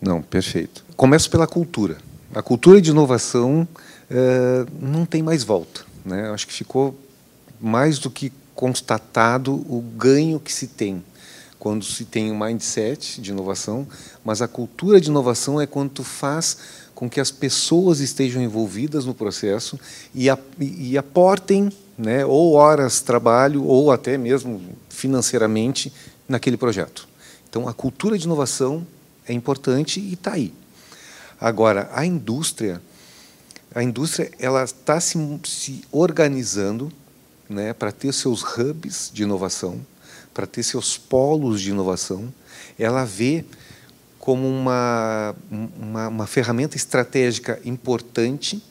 Não, perfeito. Começo pela cultura. A cultura de inovação é, não tem mais volta. Né? Acho que ficou mais do que constatado o ganho que se tem quando se tem um mindset de inovação, mas a cultura de inovação é quando tu faz com que as pessoas estejam envolvidas no processo e, a, e aportem, né, ou horas de trabalho ou até mesmo financeiramente naquele projeto. Então, a cultura de inovação é importante e está aí. Agora, a indústria, a indústria ela está se, se organizando né, para ter seus hubs de inovação, para ter seus polos de inovação, ela vê como uma, uma, uma ferramenta estratégica importante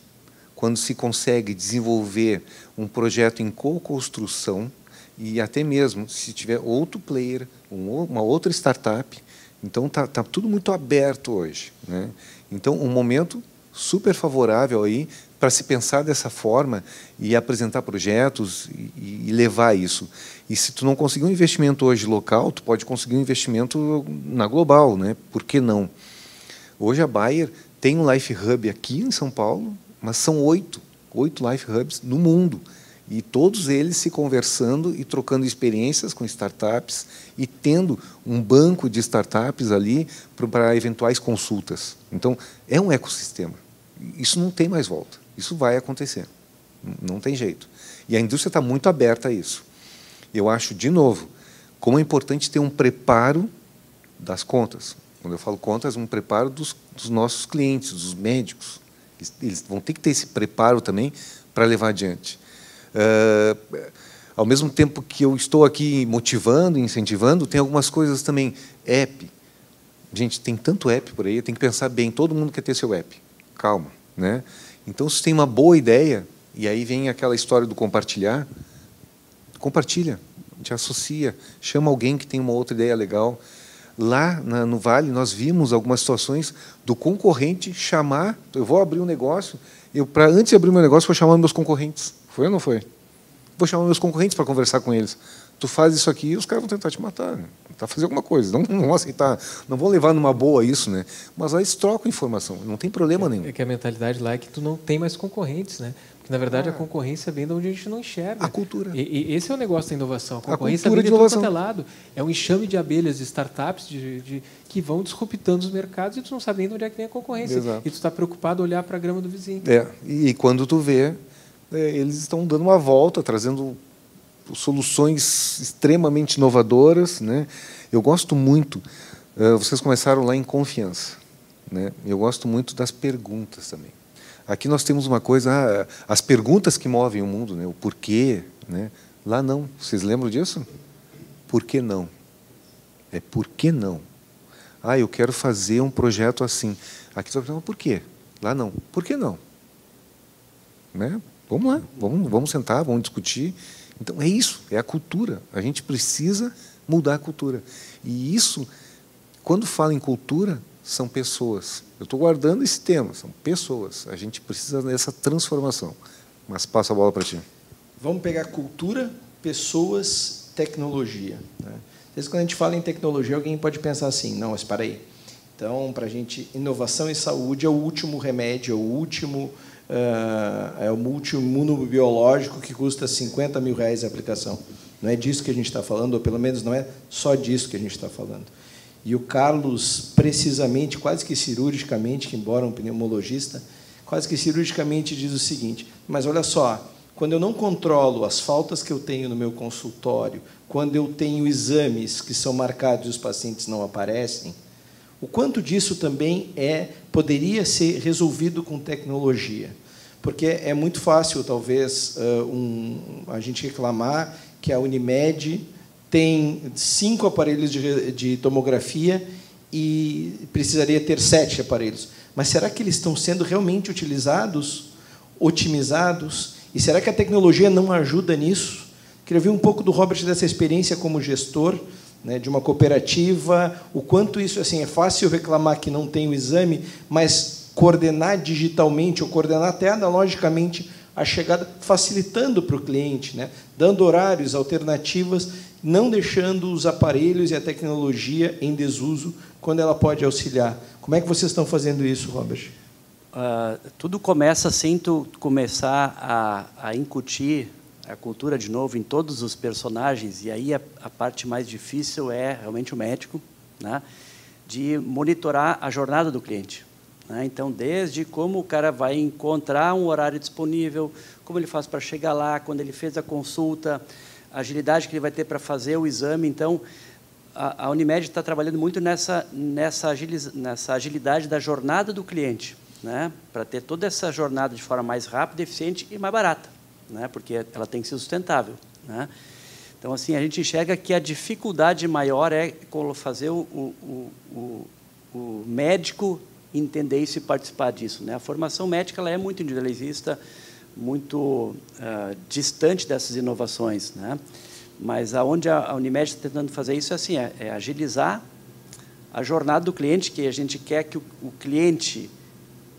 quando se consegue desenvolver um projeto em co-construção e até mesmo se tiver outro player, uma outra startup. Então está tá tudo muito aberto hoje. Né? Então um momento super favorável aí para se pensar dessa forma e apresentar projetos e, e, levar isso. E se tu não conseguir um investimento hoje local, tu pode conseguir um investimento na global, né? Por que não? Hoje a Bayer tem um Life Hub aqui em São Paulo, mas são oito, oito Life Hubs no mundo. E todos eles se conversando e trocando experiências com startups e tendo um banco de startups ali para eventuais consultas. Então, é um ecossistema. Isso não tem mais volta. Isso vai acontecer. Não tem jeito. E a indústria está muito aberta a isso. Eu acho, de novo, como é importante ter um preparo das contas. Quando eu falo contas, um preparo dos, dos nossos clientes, dos médicos. Eles, vão ter que ter esse preparo também para levar adiante. Uh, ao mesmo tempo que eu estou aqui motivando, incentivando, tem algumas coisas também. App. Gente, tem tanto app por aí, tem que pensar bem. Todo mundo quer ter seu app. Calma. Né? Então, se tem uma boa ideia, e aí vem aquela história do compartilhar, compartilha, te associa, chama alguém que tem uma outra ideia legal. Lá na, no Vale, nós vimos algumas situações do concorrente chamar. Eu vou abrir um negócio, eu para antes de abrir meu negócio, vou chamar meus concorrentes. Foi ou não foi? Vou chamar meus concorrentes para conversar com eles. Tu faz isso aqui, os caras vão tentar te matar, né? tentar fazer alguma coisa. Não, não vão aceitar, não vão levar numa boa isso, né? Mas aí eles trocam informação, não tem problema é, nenhum. É que a mentalidade lá é que tu não tem mais concorrentes, né? na verdade a concorrência vem de onde a gente não enxerga. A cultura. E, e esse é o negócio da inovação. A A concorrência cultura vem de de todo inovação. é lado. É um enxame de abelhas, de startups, de, de- que vão disruptando os mercados e tu não sabe nem de onde é que vem a concorrência. Exato. E tu está preocupado em olhar para a grama do vizinho. É, e quando tu vê, é, eles estão dando uma volta, trazendo soluções extremamente inovadoras. Né? Eu gosto muito, eh, vocês começaram lá em confiança. Né? Eu gosto muito das perguntas também. Aqui nós temos uma coisa, ah, as perguntas que movem o mundo, né? o porquê. Né? Lá não. Vocês lembram disso? Por que não? É por que não? Ah, eu quero fazer um projeto assim. Aqui você vai perguntar, por quê? Lá não. Por que não? Né? Vamos lá, vamos, vamos sentar, vamos discutir. Então é isso, é a cultura. A gente precisa mudar a cultura. E isso, quando fala em cultura, são pessoas. Eu estou guardando esse tema, são pessoas. A gente precisa dessa transformação. Mas passo a bola para ti. Vamos pegar cultura, pessoas, tecnologia. Né? Às vezes, quando a gente fala em tecnologia, alguém pode pensar assim: não, mas espera aí. Então, para a gente, inovação e saúde é o último remédio, é o último, é o multiimunobiológico que custa 50 mil reais a aplicação. Não é disso que a gente está falando, ou pelo menos não é só disso que a gente está falando. E o Carlos, precisamente, quase que cirurgicamente, que embora um pneumologista, quase que cirurgicamente diz o seguinte: mas olha só, quando eu não controlo as faltas que eu tenho no meu consultório, quando eu tenho exames que são marcados e os pacientes não aparecem, o quanto disso também é poderia ser resolvido com tecnologia? Porque é muito fácil, talvez, ah, um, a gente reclamar que a Unimed tem cinco aparelhos de, de tomografia e precisaria ter sete aparelhos. Mas será que eles estão sendo realmente utilizados, otimizados? E será que a tecnologia não ajuda nisso? Queria ouvir um pouco do Robert dessa experiência como gestor né, de uma cooperativa, o quanto isso assim é fácil reclamar que não tem o exame, mas coordenar digitalmente ou coordenar até analogicamente a chegada, facilitando para o cliente, né, dando horários, alternativas, não deixando os aparelhos e a tecnologia em desuso quando ela pode auxiliar. Como é que vocês estão fazendo isso, Robert? Ah, tudo começa sem tu começar a, a incutir a cultura de novo em todos os personagens e aí a, a parte mais difícil é realmente o médico, né, de monitorar a jornada do cliente. Né. Então, desde como o cara vai encontrar um horário disponível, como ele faz para chegar lá, quando ele fez a consulta, a agilidade que ele vai ter para fazer o exame. Então, a, a Unimed está trabalhando muito nessa, nessa, agiliz, nessa agilidade da jornada do cliente, né? para ter toda essa jornada de forma mais rápida, eficiente e mais barata, né? porque ela tem que ser sustentável. Né? Então, assim, a gente enxerga que a dificuldade maior é fazer o, o, o, o médico entender isso e participar disso. Né? A formação médica ela é muito individualista, muito ah, distante dessas inovações, né? Mas aonde a Unimed está tentando fazer isso é assim, é, é agilizar a jornada do cliente, que a gente quer que o, o cliente,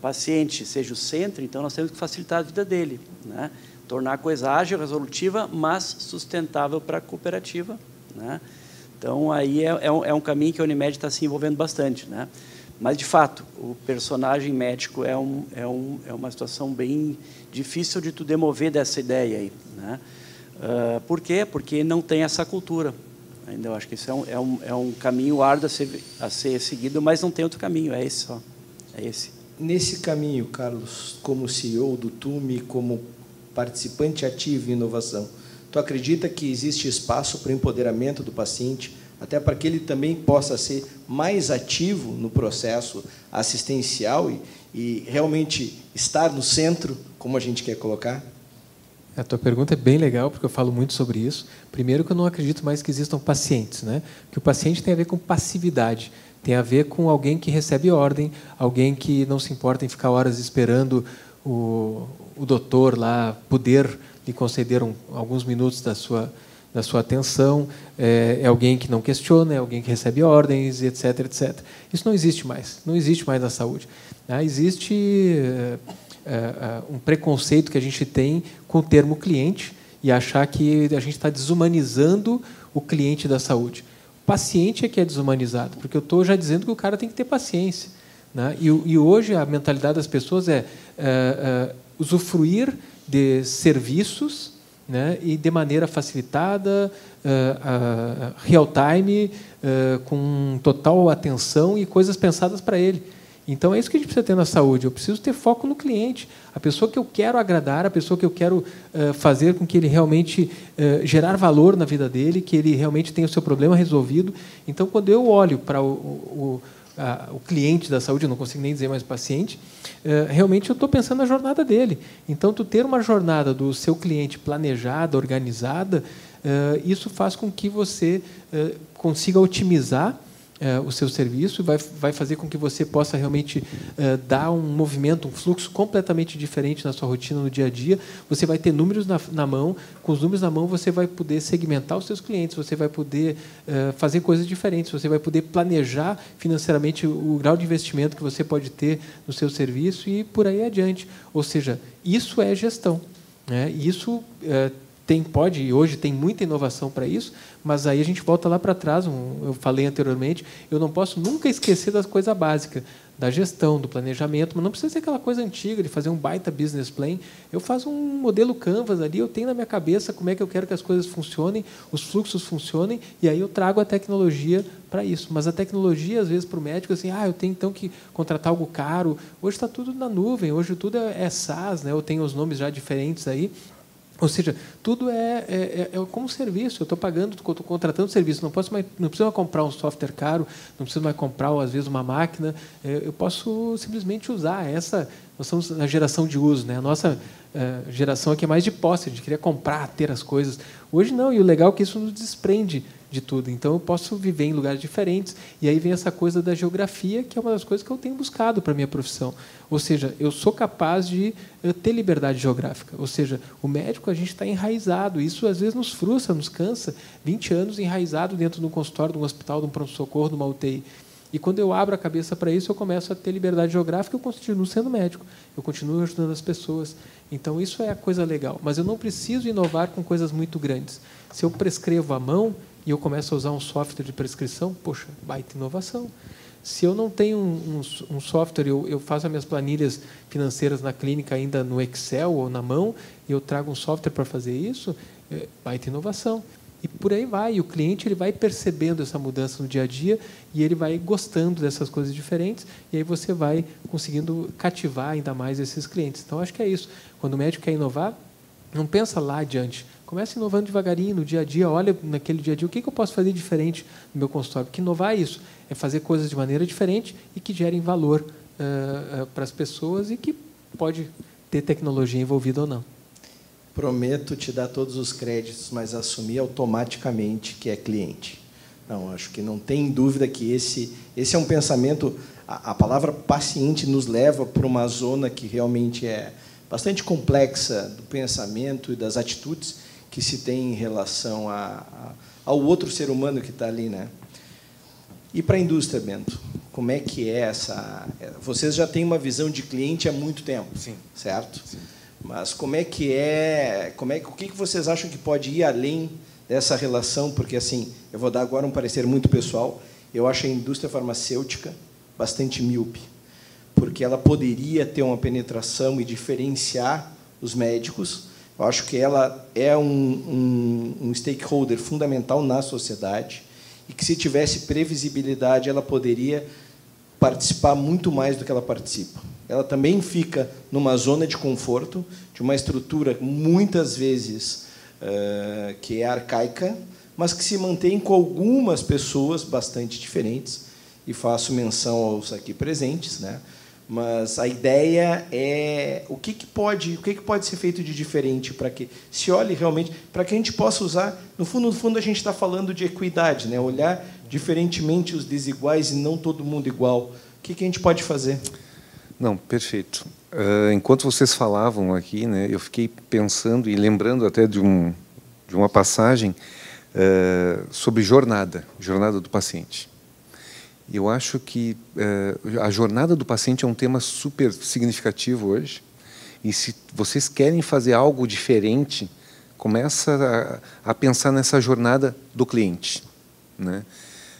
paciente, seja o centro, então nós temos que facilitar a vida dele, né? Tornar a coisa ágil, resolutiva, mas sustentável para a cooperativa, né? Então aí é, é, um, é um caminho que a Unimed está se envolvendo bastante, né? Mas de fato, o personagem médico é, um, é, um, é uma situação bem difícil de tu demover dessa ideia aí, né? Uh, por quê? Porque não tem essa cultura. Ainda eu acho que isso é um, é um, é um caminho árduo a ser, a ser seguido, mas não tem outro caminho, é esse só. É esse. Nesse caminho, Carlos, como CEO do TUME, como participante ativo em inovação, tu acredita que existe espaço para o empoderamento do paciente, até para que ele também possa ser mais ativo no processo assistencial e, e realmente estar no centro, como a gente quer colocar? A tua pergunta é bem legal, porque eu falo muito sobre isso. Primeiro que eu não acredito mais que existam pacientes, né? Que o paciente tem a ver com passividade, tem a ver com alguém que recebe ordem, alguém que não se importa em ficar horas esperando o, o doutor lá poder lhe conceder um, alguns minutos da sua da sua atenção, é, é, alguém que não questiona, é alguém que recebe ordens, etc, etc. Isso não existe mais, não existe mais na saúde. Ah, existe é, é, um preconceito que a gente tem com o termo cliente e achar que a gente está desumanizando o cliente da saúde. O paciente é que é desumanizado, porque eu estou já dizendo que o cara tem que ter paciência. Né? E, e, hoje a mentalidade das pessoas é, é, é usufruir de serviços né, e de maneira facilitada, uh, uh, real time, uh, com total atenção e coisas pensadas para ele. Então é isso que a gente precisa ter na saúde. Eu preciso ter foco no cliente, a pessoa que eu quero agradar, a pessoa que eu quero fazer com que ele realmente gerar valor na vida dele, que ele realmente tenha o seu problema resolvido. Então quando eu olho para o, o a, o cliente da saúde, eu não consigo nem dizer mais paciente, realmente eu estou pensando na jornada dele. Então, tu ter uma jornada do seu cliente planejada, organizada, é, isso faz com que você é, consiga otimizar é, o seu serviço vai, vai fazer com que você possa realmente é, dar um movimento, um fluxo completamente diferente na sua rotina no dia a dia. Você vai ter números na, na mão, com os números na mão você vai poder segmentar os seus clientes, você vai poder é, fazer coisas diferentes, você vai poder planejar financeiramente o, o grau de investimento que você pode ter no seu serviço e por aí adiante. Ou seja, isso é gestão. Né? Isso é, tem pode hoje tem muita inovação para isso, mas aí a gente volta lá para trás. Um, eu falei anteriormente, eu não posso nunca esquecer das coisas básicas, da gestão, do planejamento, mas não precisa ser aquela coisa antiga de fazer um baita business plan. Eu faço um modelo Canvas ali, eu tenho na minha cabeça como é que eu quero que as coisas funcionem, os fluxos funcionem, e aí eu trago a tecnologia para isso. Mas a tecnologia, às vezes, para o médico, assim, ah, eu tenho então que contratar algo caro. Hoje está tudo na nuvem, hoje tudo é, é SaaS, né? eu tenho os nomes já diferentes aí. Ou seja, tudo é, é, é, é como serviço. Eu estou pagando, estou contratando serviço. Não posso mais, não preciso mais comprar um software caro, não preciso mais comprar às vezes uma máquina. É, eu posso simplesmente usar essa. Nós somos na geração de uso, né? A nossa é, geração aqui é mais de posse. Gente queria comprar, ter as coisas. Hoje não. E o legal é que isso nos desprende de tudo. Então eu posso viver em lugares diferentes. E aí vem essa coisa da geografia, que é uma das coisas que eu tenho buscado para a minha profissão. Ou seja, eu sou capaz de ter liberdade geográfica. Ou seja, o médico, a gente está enraizado. Isso às vezes nos frustra, nos cansa. 20 anos enraizado dentro de um consultório, de um hospital, de um pronto-socorro, de uma UTI. E quando eu abro a cabeça para isso, eu começo a ter liberdade geográfica, eu continuo sendo médico, eu continuo ajudando as pessoas. Então, isso é a coisa legal. Mas eu não preciso inovar com coisas muito grandes. Se eu prescrevo à mão, e eu começo a usar um software de prescrição, poxa, baita inovação. Se eu não tenho um, um, um software, eu, eu, faço as minhas planilhas financeiras na clínica ainda no Excel ou na mão, e eu trago um software para fazer isso, é, baita inovação. E por aí vai. E o cliente ele vai percebendo essa mudança no dia a dia e ele vai gostando dessas coisas diferentes, e aí você vai conseguindo cativar ainda mais esses clientes. Então, acho que é isso. Quando o médico quer inovar, não pensa lá adiante. Começa inovando devagarinho no dia a dia, olha naquele dia a dia o que, eu posso fazer diferente no meu consultório. Porque inovar é isso, é fazer coisas de maneira diferente e que gerem valor uh, uh, para as pessoas e que pode ter tecnologia envolvida ou não. Prometo te dar todos os créditos, mas assumir automaticamente que é cliente. Não, acho que não tem dúvida que esse, esse é um pensamento. A, a palavra paciente nos leva para uma zona que realmente é bastante complexa do pensamento e das atitudes que se tem em relação a, a, ao outro ser humano que está ali, né? E para a indústria, Bento, como é que é essa? Vocês já têm uma visão de cliente há muito tempo, sim, certo? Sim. Mas como é que é? Como é o que vocês acham que pode ir além dessa relação? Porque assim, eu vou dar agora um parecer muito pessoal. Eu acho a indústria farmacêutica bastante míope, porque ela poderia ter uma penetração e diferenciar os médicos eu acho que ela é um, um, um stakeholder fundamental na sociedade e que, se tivesse previsibilidade, ela poderia participar muito mais do que ela participa. Ela também fica numa zona de conforto, de uma estrutura muitas vezes uh, que é arcaica, mas que se mantém com algumas pessoas bastante diferentes. E faço menção aos aqui presentes, né? Mas a ideia é o que, que pode, o que, que pode ser feito de diferente para que se olhe realmente, para que a gente possa usar. No fundo, no fundo, a gente está falando de equidade, né? Olhar diferentemente os desiguais e não todo mundo igual. O que, que a gente pode fazer? Não, perfeito. Uh, enquanto vocês falavam aqui, né, eu fiquei pensando e lembrando até de um de uma passagem uh, sobre jornada, jornada do paciente. Eu acho que eh, a jornada do paciente é um tema super significativo hoje. E se vocês querem fazer algo diferente, começa a, a pensar nessa jornada do cliente. Né?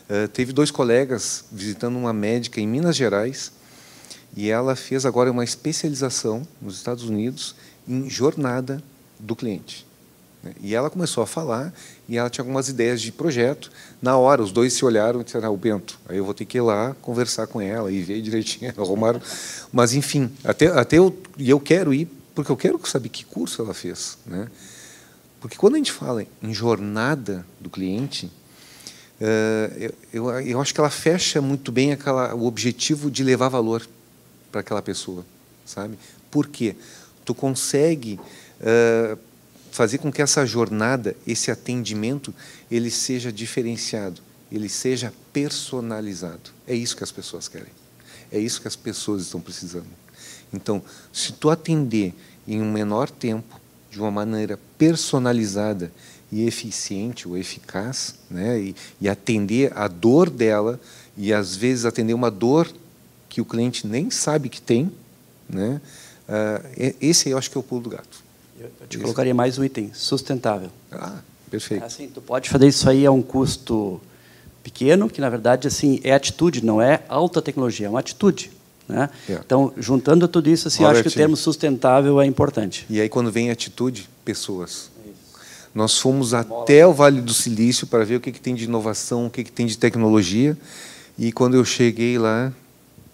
Uh, teve dois colegas visitando uma médica em Minas Gerais e ela fez agora uma especialização nos Estados Unidos em jornada do cliente. Né? E ela começou a falar e ela tinha algumas ideias de projeto. Na hora, os dois se olharam e disseram: ah, o Bento, aí eu vou ter que ir lá conversar com ela e ver direitinho, arrumaram. Mas, enfim, até, até eu, e eu quero ir, porque eu quero saber que curso ela fez. Né? Porque quando a gente fala em jornada do cliente, eh, eu, eu, eu acho que ela fecha muito bem aquela, o objetivo de levar valor para aquela pessoa. sabe? Por quê? Tu consegue. Uh, fazer com que essa jornada, esse atendimento, ele seja diferenciado, ele seja personalizado. É isso que as pessoas querem. É isso que as pessoas estão precisando. Então, se tu atender em um menor tempo, de uma maneira personalizada e eficiente ou eficaz, né, e, e atender a dor dela e às vezes atender uma dor que o cliente nem sabe que tem, né, uh, esse eu acho que é o pulo do gato. Eu te colocaria mais um item, sustentável. Ah, perfeito. Assim, tu pode fazer isso aí a um custo pequeno, que na verdade assim é atitude, não é alta tecnologia, é uma atitude. Né? Yeah. É. Então, juntando tudo isso, assim, acho que o termo sustentável é importante. E aí, quando vem atitude, pessoas. Nós fomos até o Vale do Silício para ver o que, que tem de inovação, o que, que tem de tecnologia. E quando eu cheguei lá,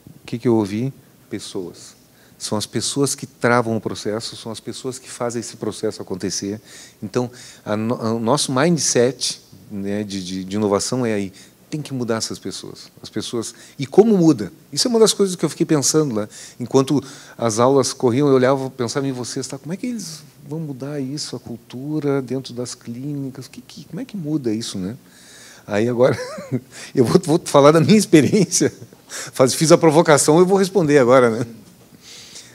o que, que eu ouvi? Pessoas. São as pessoas que travam o processo, são as pessoas que fazem esse processo acontecer. Então, no, o nosso mindset né, de, de, de inovação é aí tem que mudar essas pessoas. As pessoas e como muda? Isso é uma das coisas que eu fiquei pensando lá, enquanto as aulas corriam, eu olhava, pensava em vocês, tá? Como é que eles vão mudar isso, a cultura dentro das clínicas? Que, que, como é que muda isso, né? Aí agora eu vou, vou falar da minha experiência. Faz, fiz a provocação, eu vou responder agora, né?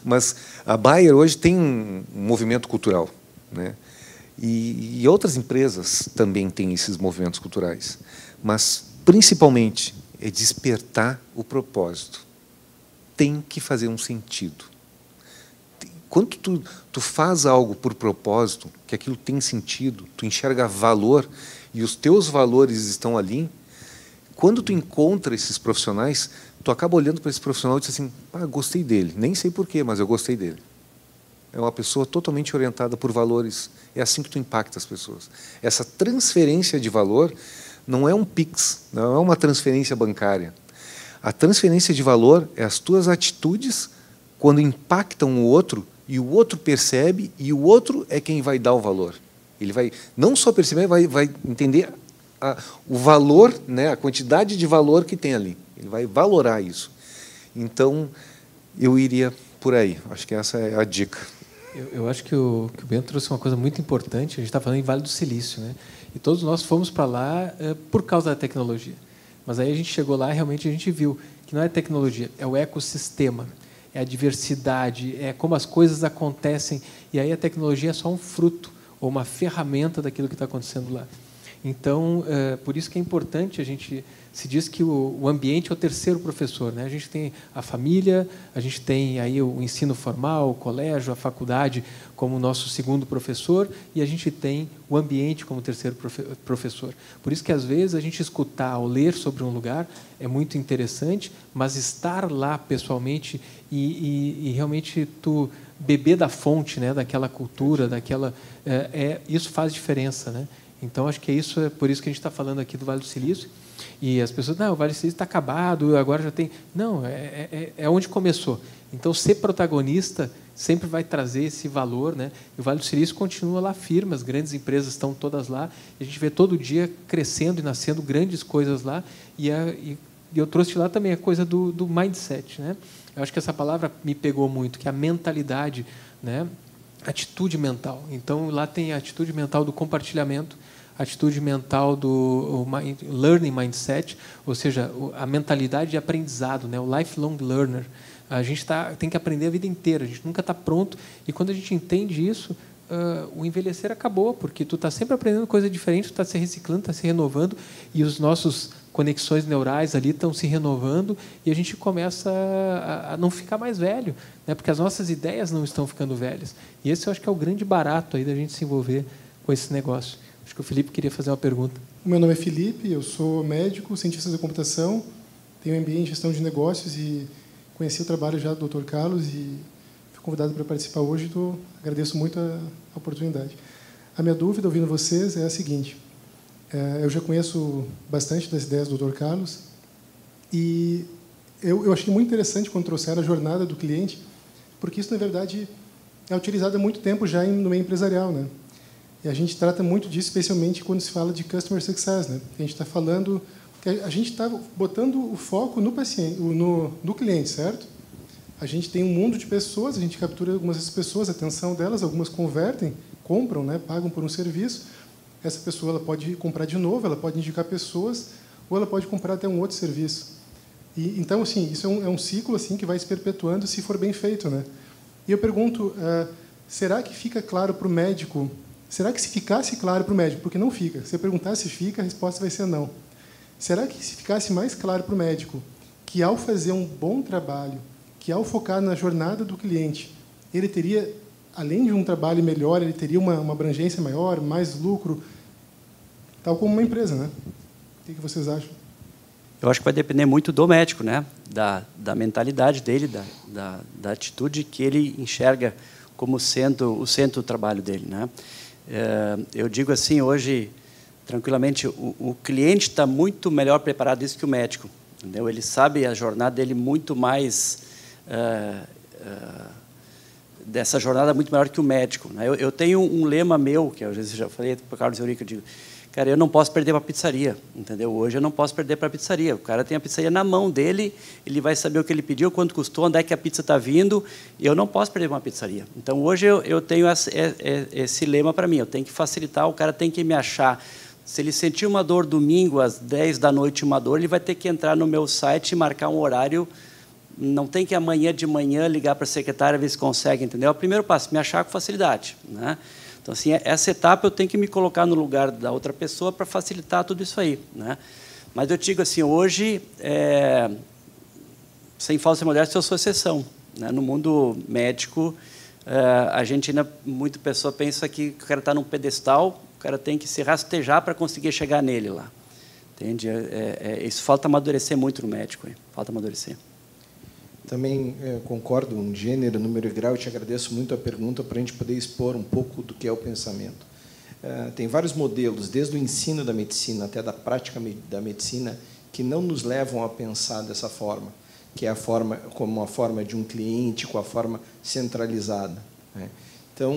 Mas a Bayer hoje tem um movimento cultural, né? E, e outras empresas também têm esses movimentos culturais, mas principalmente é despertar o propósito. Tem que fazer um sentido. Quando tu, tu faz algo por propósito, que aquilo tem sentido, tu enxerga valor e os teus valores estão ali, quando tu encontra esses profissionais, tu acaba olhando para esse profissional e diz assim, ah, gostei dele. Nem sei porquê, mas eu gostei dele. É uma pessoa totalmente orientada por valores. É assim que tu impacta as pessoas. Essa transferência de valor não é um PIX, não é uma transferência bancária. A transferência de valor é as tuas atitudes quando impactam o outro e o outro percebe e o outro é quem vai dar o valor. Ele vai não só perceber, vai, vai entender a, o valor, né, a quantidade de valor que tem ali. Ele vai valorar isso. Então, eu iria por aí. Acho que essa é a dica. Eu, eu acho que o, que o Bento trouxe uma coisa muito importante. A gente está falando em Vale do Silício, né? E todos nós fomos para lá é, por causa da tecnologia. Mas aí a gente chegou lá e realmente a gente viu que não é tecnologia, é o ecossistema, é a diversidade, é como as coisas acontecem. E aí a tecnologia é só um fruto ou uma ferramenta daquilo que está acontecendo lá. Então, é, por isso que é importante a gente se diz que o, o, ambiente é o terceiro professor. Né? A gente tem a família, a gente tem aí o ensino formal, o colégio, a faculdade como nosso segundo professor e a gente tem o ambiente como terceiro profe professor. Por isso que às vezes a gente escutar ou ler sobre um lugar é muito interessante, mas estar lá pessoalmente e, e, e realmente tu beber da fonte, né, daquela cultura, daquela é, é, isso faz diferença, né? Então acho que é isso, é por isso que a gente está falando aqui do Vale do Silício e as pessoas, não, o Vale do Silício está acabado, agora já tem. Não, é, é, é, é onde começou. Então, ser protagonista sempre vai trazer esse valor. Né? E o Vale do Silício continua lá firme, as grandes empresas estão todas lá. a gente vê todo dia crescendo e nascendo grandes coisas lá. E, a, e eu trouxe lá também a coisa do, do mindset. Né? Eu acho que essa palavra me pegou muito, que é a mentalidade, né? Atitude mental. Então, lá tem a atitude mental do compartilhamento, atitude mental do learning mindset, ou seja, a mentalidade de aprendizado, né? o lifelong learner. A gente tá, tem que aprender a vida inteira, a gente nunca está pronto. E quando a gente entende isso, uh, o envelhecer acabou, porque tu está sempre aprendendo coisa diferente, tu está se reciclando, está se renovando, e os nossos conexões neurais ali estão se renovando e a gente começa a, não ficar mais velho, né? porque as nossas ideias não estão ficando velhas. E esse eu acho que é o grande barato aí da gente se envolver com esse negócio. Acho que o Felipe queria fazer uma pergunta. O meu nome é Felipe, eu sou médico, cientista da computação, tenho MBA em gestão de negócios e conheci o trabalho já do Dr. Carlos e fico convidado para participar hoje, tô, agradeço muito a oportunidade. A minha dúvida, ouvindo vocês, é a seguinte. É, eu já conheço bastante das ideias do Dr. Carlos e eu, eu achei muito interessante quando trouxeram a jornada do cliente, porque isso, na verdade, é utilizado há muito tempo já no meio empresarial. Né? E a gente trata muito disso, especialmente quando se fala de customer success. Né? A gente está falando a gente está botando o foco no paciente, no, no cliente, certo? A gente tem um mundo de pessoas, a gente captura algumas pessoas, a atenção delas, algumas convertem, compram, né, pagam por um serviço. Essa pessoa ela pode comprar de novo, ela pode indicar pessoas, ou ela pode comprar até um outro serviço. E, então, assim, isso é um, é um, ciclo assim que vai se perpetuando se for bem feito, né? E eu pergunto, uh, será que fica claro para o médico? Será que se ficasse claro para o médico? Porque não fica. Se eu perguntar se fica, a resposta vai ser não. Será que se ficasse mais claro para o médico que ao fazer um bom trabalho, que ao focar na jornada do cliente, ele teria, além de um trabalho melhor, ele teria uma, uma abrangência maior, mais lucro, tal como uma empresa, né? O que vocês acham? Eu acho que vai depender muito do médico, né? Da, da mentalidade dele, da, da, da atitude que ele enxerga como sendo o centro do trabalho dele, né? É, eu digo assim hoje tranquilamente, o, o cliente está muito melhor preparado isso que o médico. Entendeu? Ele sabe a jornada dele muito mais. Uh, uh, dessa jornada muito maior que o médico. Né? Eu, eu, tenho um lema meu, que às vezes já falei para o Carlos Eurico, eu digo, cara, eu não posso perder para a pizzaria, entendeu? Hoje eu não posso perder para a pizzaria. O cara tem a pizzaria na mão dele, ele vai saber o que ele pediu, quanto custou, onde é que a pizza está vindo, eu não posso perder uma pizzaria. Então hoje eu, eu tenho esse, esse lema para mim, eu tenho que facilitar, o cara tem que me achar se ele sentir uma dor domingo às 10 da noite, uma dor, ele vai ter que entrar no meu site e marcar um horário. Não tem que amanhã de manhã ligar para a secretária ver se consegue, entendeu? É o primeiro passo, me achar com facilidade. Né? Então, assim, essa etapa eu tenho que me colocar no lugar da outra pessoa para facilitar tudo isso aí. Né? Mas eu digo assim, hoje, é, sem falsa modéstia, eu sou exceção. Né? No mundo médico, é, a gente ainda, muita pessoa pensa que o cara está num pedestal cara tem que se rastejar para conseguir chegar nele lá. Entende? É, é, é, isso falta amadurecer muito no médico. Hein? Falta amadurecer. Também é, concordo, um gênero, número e grau. Te agradeço muito a pergunta para a gente poder expor um pouco do que é o pensamento. É, tem vários modelos, desde o ensino da medicina até da prática da medicina, que não nos levam a pensar dessa forma, que é a forma como a forma de um cliente, com a forma centralizada. Né? Então,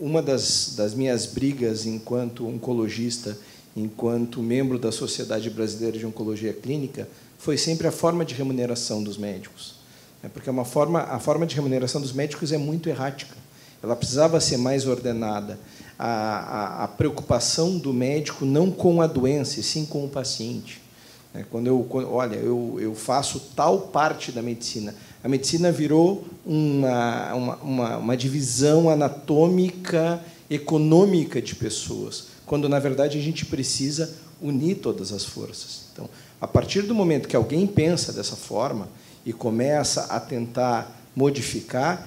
uma das, das minhas brigas enquanto oncologista, enquanto membro da Sociedade Brasileira de Oncologia Clínica, foi sempre a forma de remuneração dos médicos. É porque é uma forma, a forma de remuneração dos médicos é muito errática. Ela precisava ser mais ordenada. A, a, a preocupação do médico não com a doença, e sim com o paciente. É, quando eu, olha, eu, eu faço tal parte da medicina, a medicina virou uma, uma, uma, uma divisão anatômica, econômica de pessoas, quando, na verdade, a gente precisa unir todas as forças. Então, a partir do momento que alguém pensa dessa forma e começa a tentar modificar,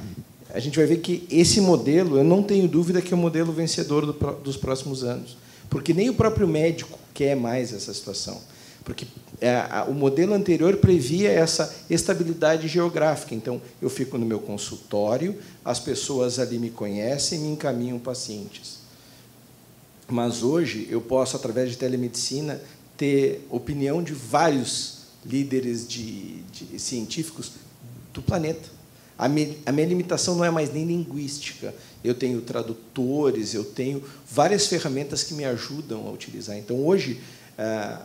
a gente vai ver que esse modelo, eu não tenho dúvida que é o modelo vencedor do, dos próximos anos, porque nem o próprio médico quer mais essa situação. Porque é, o modelo anterior previa essa estabilidade geográfica. Então, eu fico no meu consultório, as pessoas ali me conhecem e me encaminham pacientes. Mas hoje eu posso, através de telemedicina, ter opinião de vários líderes de, de científicos do planeta. A, me, a minha limitação não é mais nem linguística. Eu tenho tradutores, eu tenho várias ferramentas que me ajudam a utilizar. Então, hoje, ah,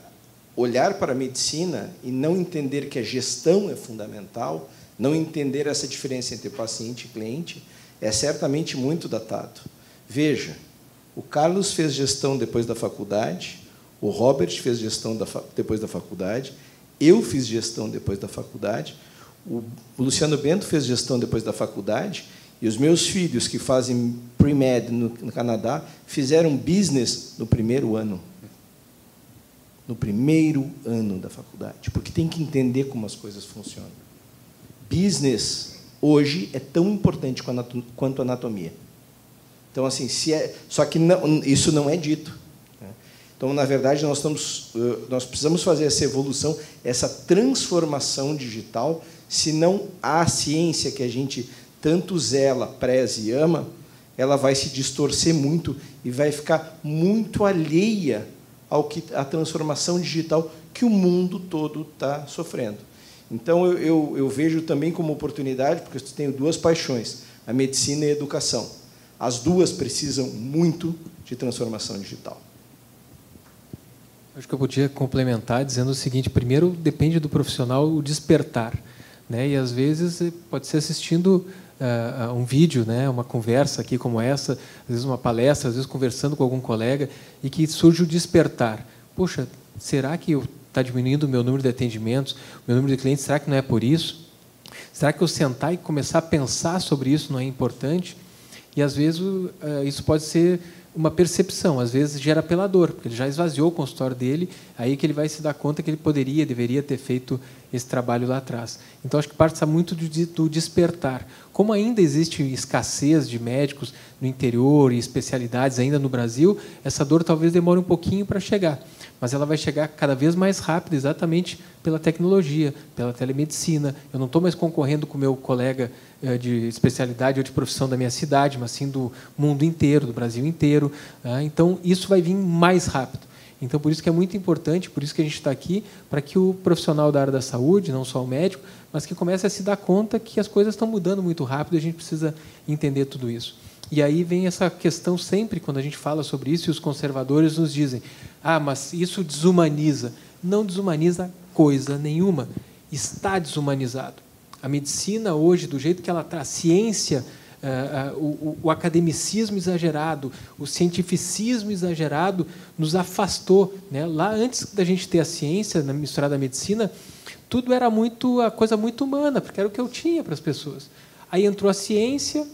olhar para a medicina e não entender que a gestão é fundamental, não entender essa diferença entre paciente e cliente, é certamente muito datado. Veja, o Carlos fez gestão depois da faculdade, o Robert fez gestão depois da faculdade, eu fiz gestão depois da faculdade, o Luciano Bento fez gestão depois da faculdade, e os meus filhos, que fazem pre-med no Canadá, fizeram business no primeiro ano no primeiro ano da faculdade, porque tem que entender como as coisas funcionam. Business hoje é tão importante quanto anatomia. Então assim, se é, só que não, isso não é dito. Então, na verdade, nós estamos, nós precisamos fazer essa evolução, essa transformação digital. Se não há ciência que a gente tanto zela, preze e ama, ela vai se distorcer muito e vai ficar muito alheia ao que a transformação digital que o mundo todo está sofrendo. Então eu, eu, eu, vejo também como oportunidade, porque eu tenho duas paixões: a medicina e a educação. As duas precisam muito de transformação digital. Acho que eu podia complementar dizendo o seguinte: primeiro, depende do profissional o despertar, né? E às vezes pode ser assistindo uh, um vídeo, né? Uma conversa aqui como essa, às vezes uma palestra, às vezes conversando com algum colega e que surge o despertar. Poxa, será que está diminuindo o meu número de atendimentos, o meu número de clientes? Será que não é por isso? Será que eu sentar e começar a pensar sobre isso não é importante? E às vezes uh, isso pode ser uma percepção, às vezes gera pela dor, porque ele já esvaziou o consultório dele, aí que ele vai se dar conta que ele poderia, deveria ter feito esse trabalho lá atrás. Então, acho que parte muito do despertar. Como ainda existe escassez de médicos no interior e especialidades ainda no Brasil, essa dor talvez demore um pouquinho para chegar mas ela vai chegar cada vez mais rápido, exatamente pela tecnologia, pela telemedicina. Eu não estou mais concorrendo com meu colega eh, de especialidade ou de profissão da minha cidade, mas sim do mundo inteiro, do Brasil inteiro. Né? Então, isso vai vir mais rápido. Então, por isso que é muito importante, por isso que a gente está aqui, para que o profissional da área da saúde, não só o médico, mas que comece a se dar conta que as coisas estão mudando muito rápido e a gente precisa entender tudo isso. E aí vem essa questão sempre, quando a gente fala sobre isso, e os conservadores nos dizem: ah, mas isso desumaniza. Não desumaniza coisa nenhuma. Está desumanizado. A medicina hoje, do jeito que ela está, a ciência, o, o, academicismo exagerado, o cientificismo exagerado, nos afastou. Né? Lá antes da gente ter a ciência misturada à medicina, tudo era muito a coisa muito humana, porque era o que eu tinha para as pessoas. Aí entrou a ciência,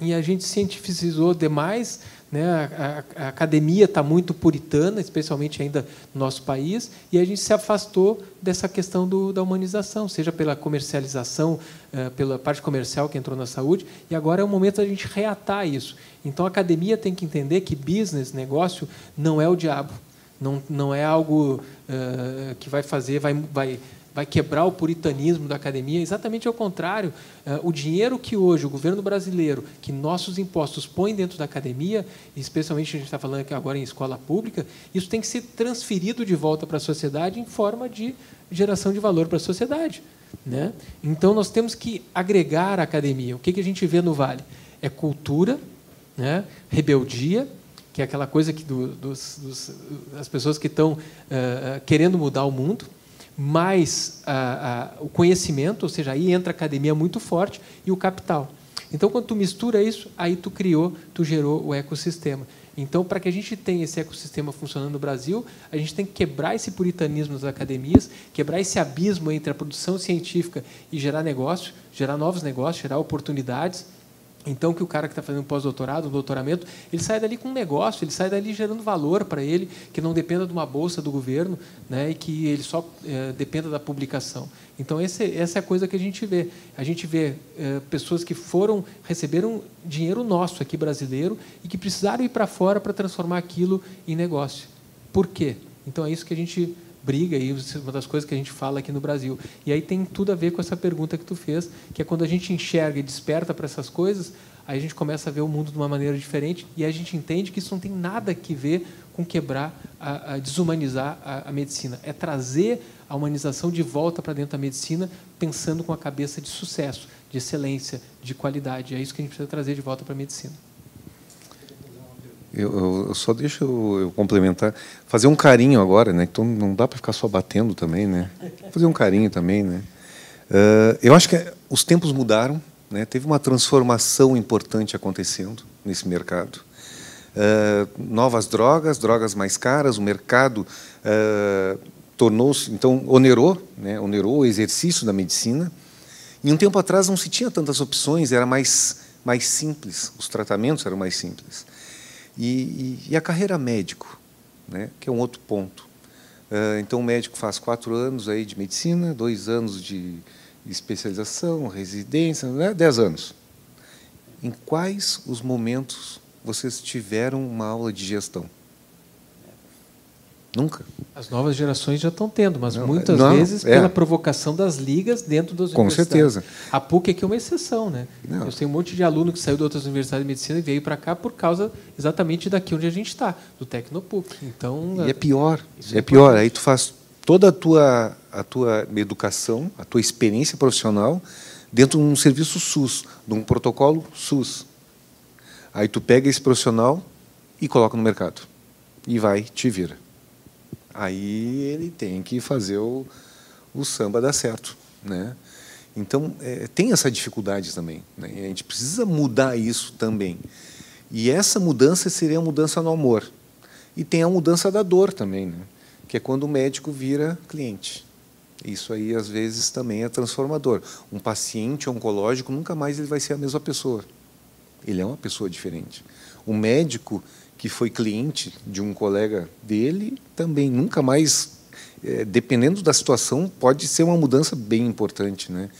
e a gente cientificizou demais. Né? A, a, a academia está muito puritana, especialmente ainda no nosso país, e a gente se afastou dessa questão do, da humanização, seja pela comercialização, uh, pela parte comercial que entrou na saúde, e agora é o momento da gente reatar isso. Então a academia tem que entender que business, negócio, não é o diabo, não, não é algo uh, que vai fazer, vai, vai vai quebrar o puritanismo da academia. Exatamente ao contrário. Eh, o dinheiro que hoje o governo brasileiro, que nossos impostos põem dentro da academia, especialmente a gente está falando aqui agora em escola pública, isso tem que ser transferido de volta para a sociedade em forma de geração de valor para a sociedade. Né? Então, nós temos que agregar a academia. O que, a gente vê no Vale? É cultura, né? rebeldia, que é aquela coisa que do, dos, dos, as pessoas que estão uh, querendo mudar o mundo, mais ah, ah, o conhecimento, ou seja, aí entra a academia muito forte e o capital. Então, quando tu mistura isso, aí tu criou, tu gerou o ecossistema. Então, para que a gente tenha esse ecossistema funcionando no Brasil, a gente tem que quebrar esse puritanismo das academias, quebrar esse abismo entre a produção científica e gerar negócio, gerar novos negócios, gerar oportunidades então, que o cara que está fazendo pós-doutorado, um doutoramento, ele sai dali com um negócio, ele sai dali gerando valor para ele, que não dependa de uma bolsa do governo, né, e que ele só é, dependa da publicação. Então, esse, essa é a coisa que a gente vê. A gente vê é, pessoas que foram, receberam dinheiro nosso aqui brasileiro e que precisaram ir para fora para transformar aquilo em negócio. Por quê? Então, é isso que a gente briga e uma das coisas que a gente fala aqui no Brasil. E aí tem tudo a ver com essa pergunta que tu fez, que é quando a gente enxerga e desperta para essas coisas, aí a gente começa a ver o mundo de uma maneira diferente e a gente entende que isso não tem nada que ver com quebrar, a, a desumanizar a, a, medicina. É trazer a humanização de volta para dentro da medicina, pensando com a cabeça de sucesso, de excelência, de qualidade. É isso que a gente precisa trazer de volta para a medicina. Eu, eu, só deixo eu, eu, complementar, fazer um carinho agora, né? Então não dá para ficar só batendo também, né? Fazer um carinho também, né? Uh, eu acho que os tempos mudaram, né? Teve uma transformação importante acontecendo nesse mercado. Uh, novas drogas, drogas mais caras, o mercado uh, tornou-se então onerou, né? Onerou o exercício da medicina. E um tempo atrás não se tinha tantas opções, era mais mais simples, os tratamentos eram mais simples. E, e, e a carreira médico, né, que é um outro ponto. Uh, então, o médico faz quatro anos aí de medicina, dois anos de especialização, residência, né, dez anos. Em quais os momentos vocês tiveram uma aula de gestão? Nunca. As novas gerações já estão tendo, mas Não, muitas não, vezes é. pela provocação das ligas dentro das Com universidades. certeza. A PUC aqui é uma exceção, né? Não. Eu tenho um monte de aluno que saiu de outras universidades de medicina e veio para cá por causa exatamente daqui onde a gente está, do Tecnopuc. Então, E é pior. Isso é é pior. Aí tu faz toda a tua, a tua educação, a tua experiência profissional dentro de um serviço SUS, de um protocolo SUS. Aí tu pega esse profissional e coloca no mercado. E vai, te vira. Aí ele tem que fazer o, o samba dar certo. Né? Então, é, tem essa dificuldade também. Né? A gente precisa mudar isso também. E essa mudança seria a mudança no amor. E tem a mudança da dor também, né? que é quando o médico vira cliente. Isso aí, às vezes, também é transformador. Um paciente oncológico, nunca mais ele vai ser a mesma pessoa. Ele é uma pessoa diferente. O médico que foi cliente de um colega dele, também nunca mais, eh, dependendo da situação, pode ser uma mudança bem importante. Né?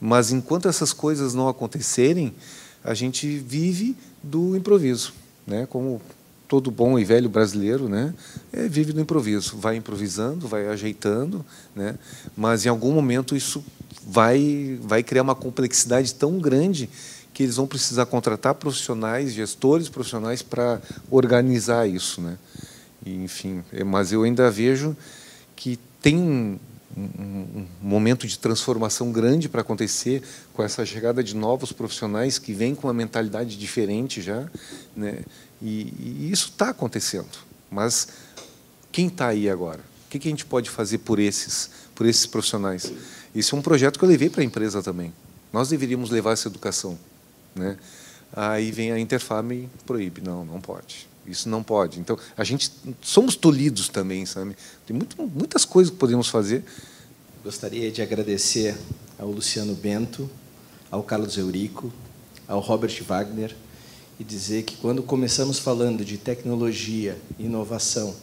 Mas enquanto essas coisas não acontecerem, a gente vive do improviso, né? como todo bom e velho brasileiro, né, é, vive do improviso, vai improvisando, vai ajeitando, né, mas em algum momento isso vai vai criar uma complexidade tão grande que eles vão precisar contratar profissionais, gestores profissionais para organizar isso, né. Enfim, é, mas eu ainda vejo que tem um, um, um momento de transformação grande para acontecer com essa chegada de novos profissionais que vêm com uma mentalidade diferente já, né? E, e isso está acontecendo. Mas quem está aí agora? O que, que a gente pode fazer por esses, por esses profissionais? Esse é um projeto que eu levei para a empresa também. Nós deveríamos levar essa educação, né? Aí vem a Interfarm e proíbe. Não, não pode. Isso não pode. Então, a gente somos tolhidos também, sabe? Tem muito, muitas coisas que podemos fazer. Gostaria de agradecer ao Luciano Bento, ao Carlos Eurico, ao Robert Wagner e dizer que quando começamos falando de tecnologia, inovação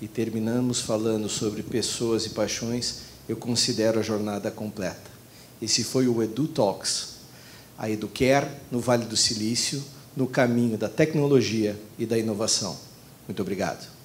e terminamos falando sobre pessoas e paixões, eu considero a jornada completa. Esse foi o Edu Talks, a Educare no Vale do Silício, no caminho da tecnologia e da inovação. Muito obrigado.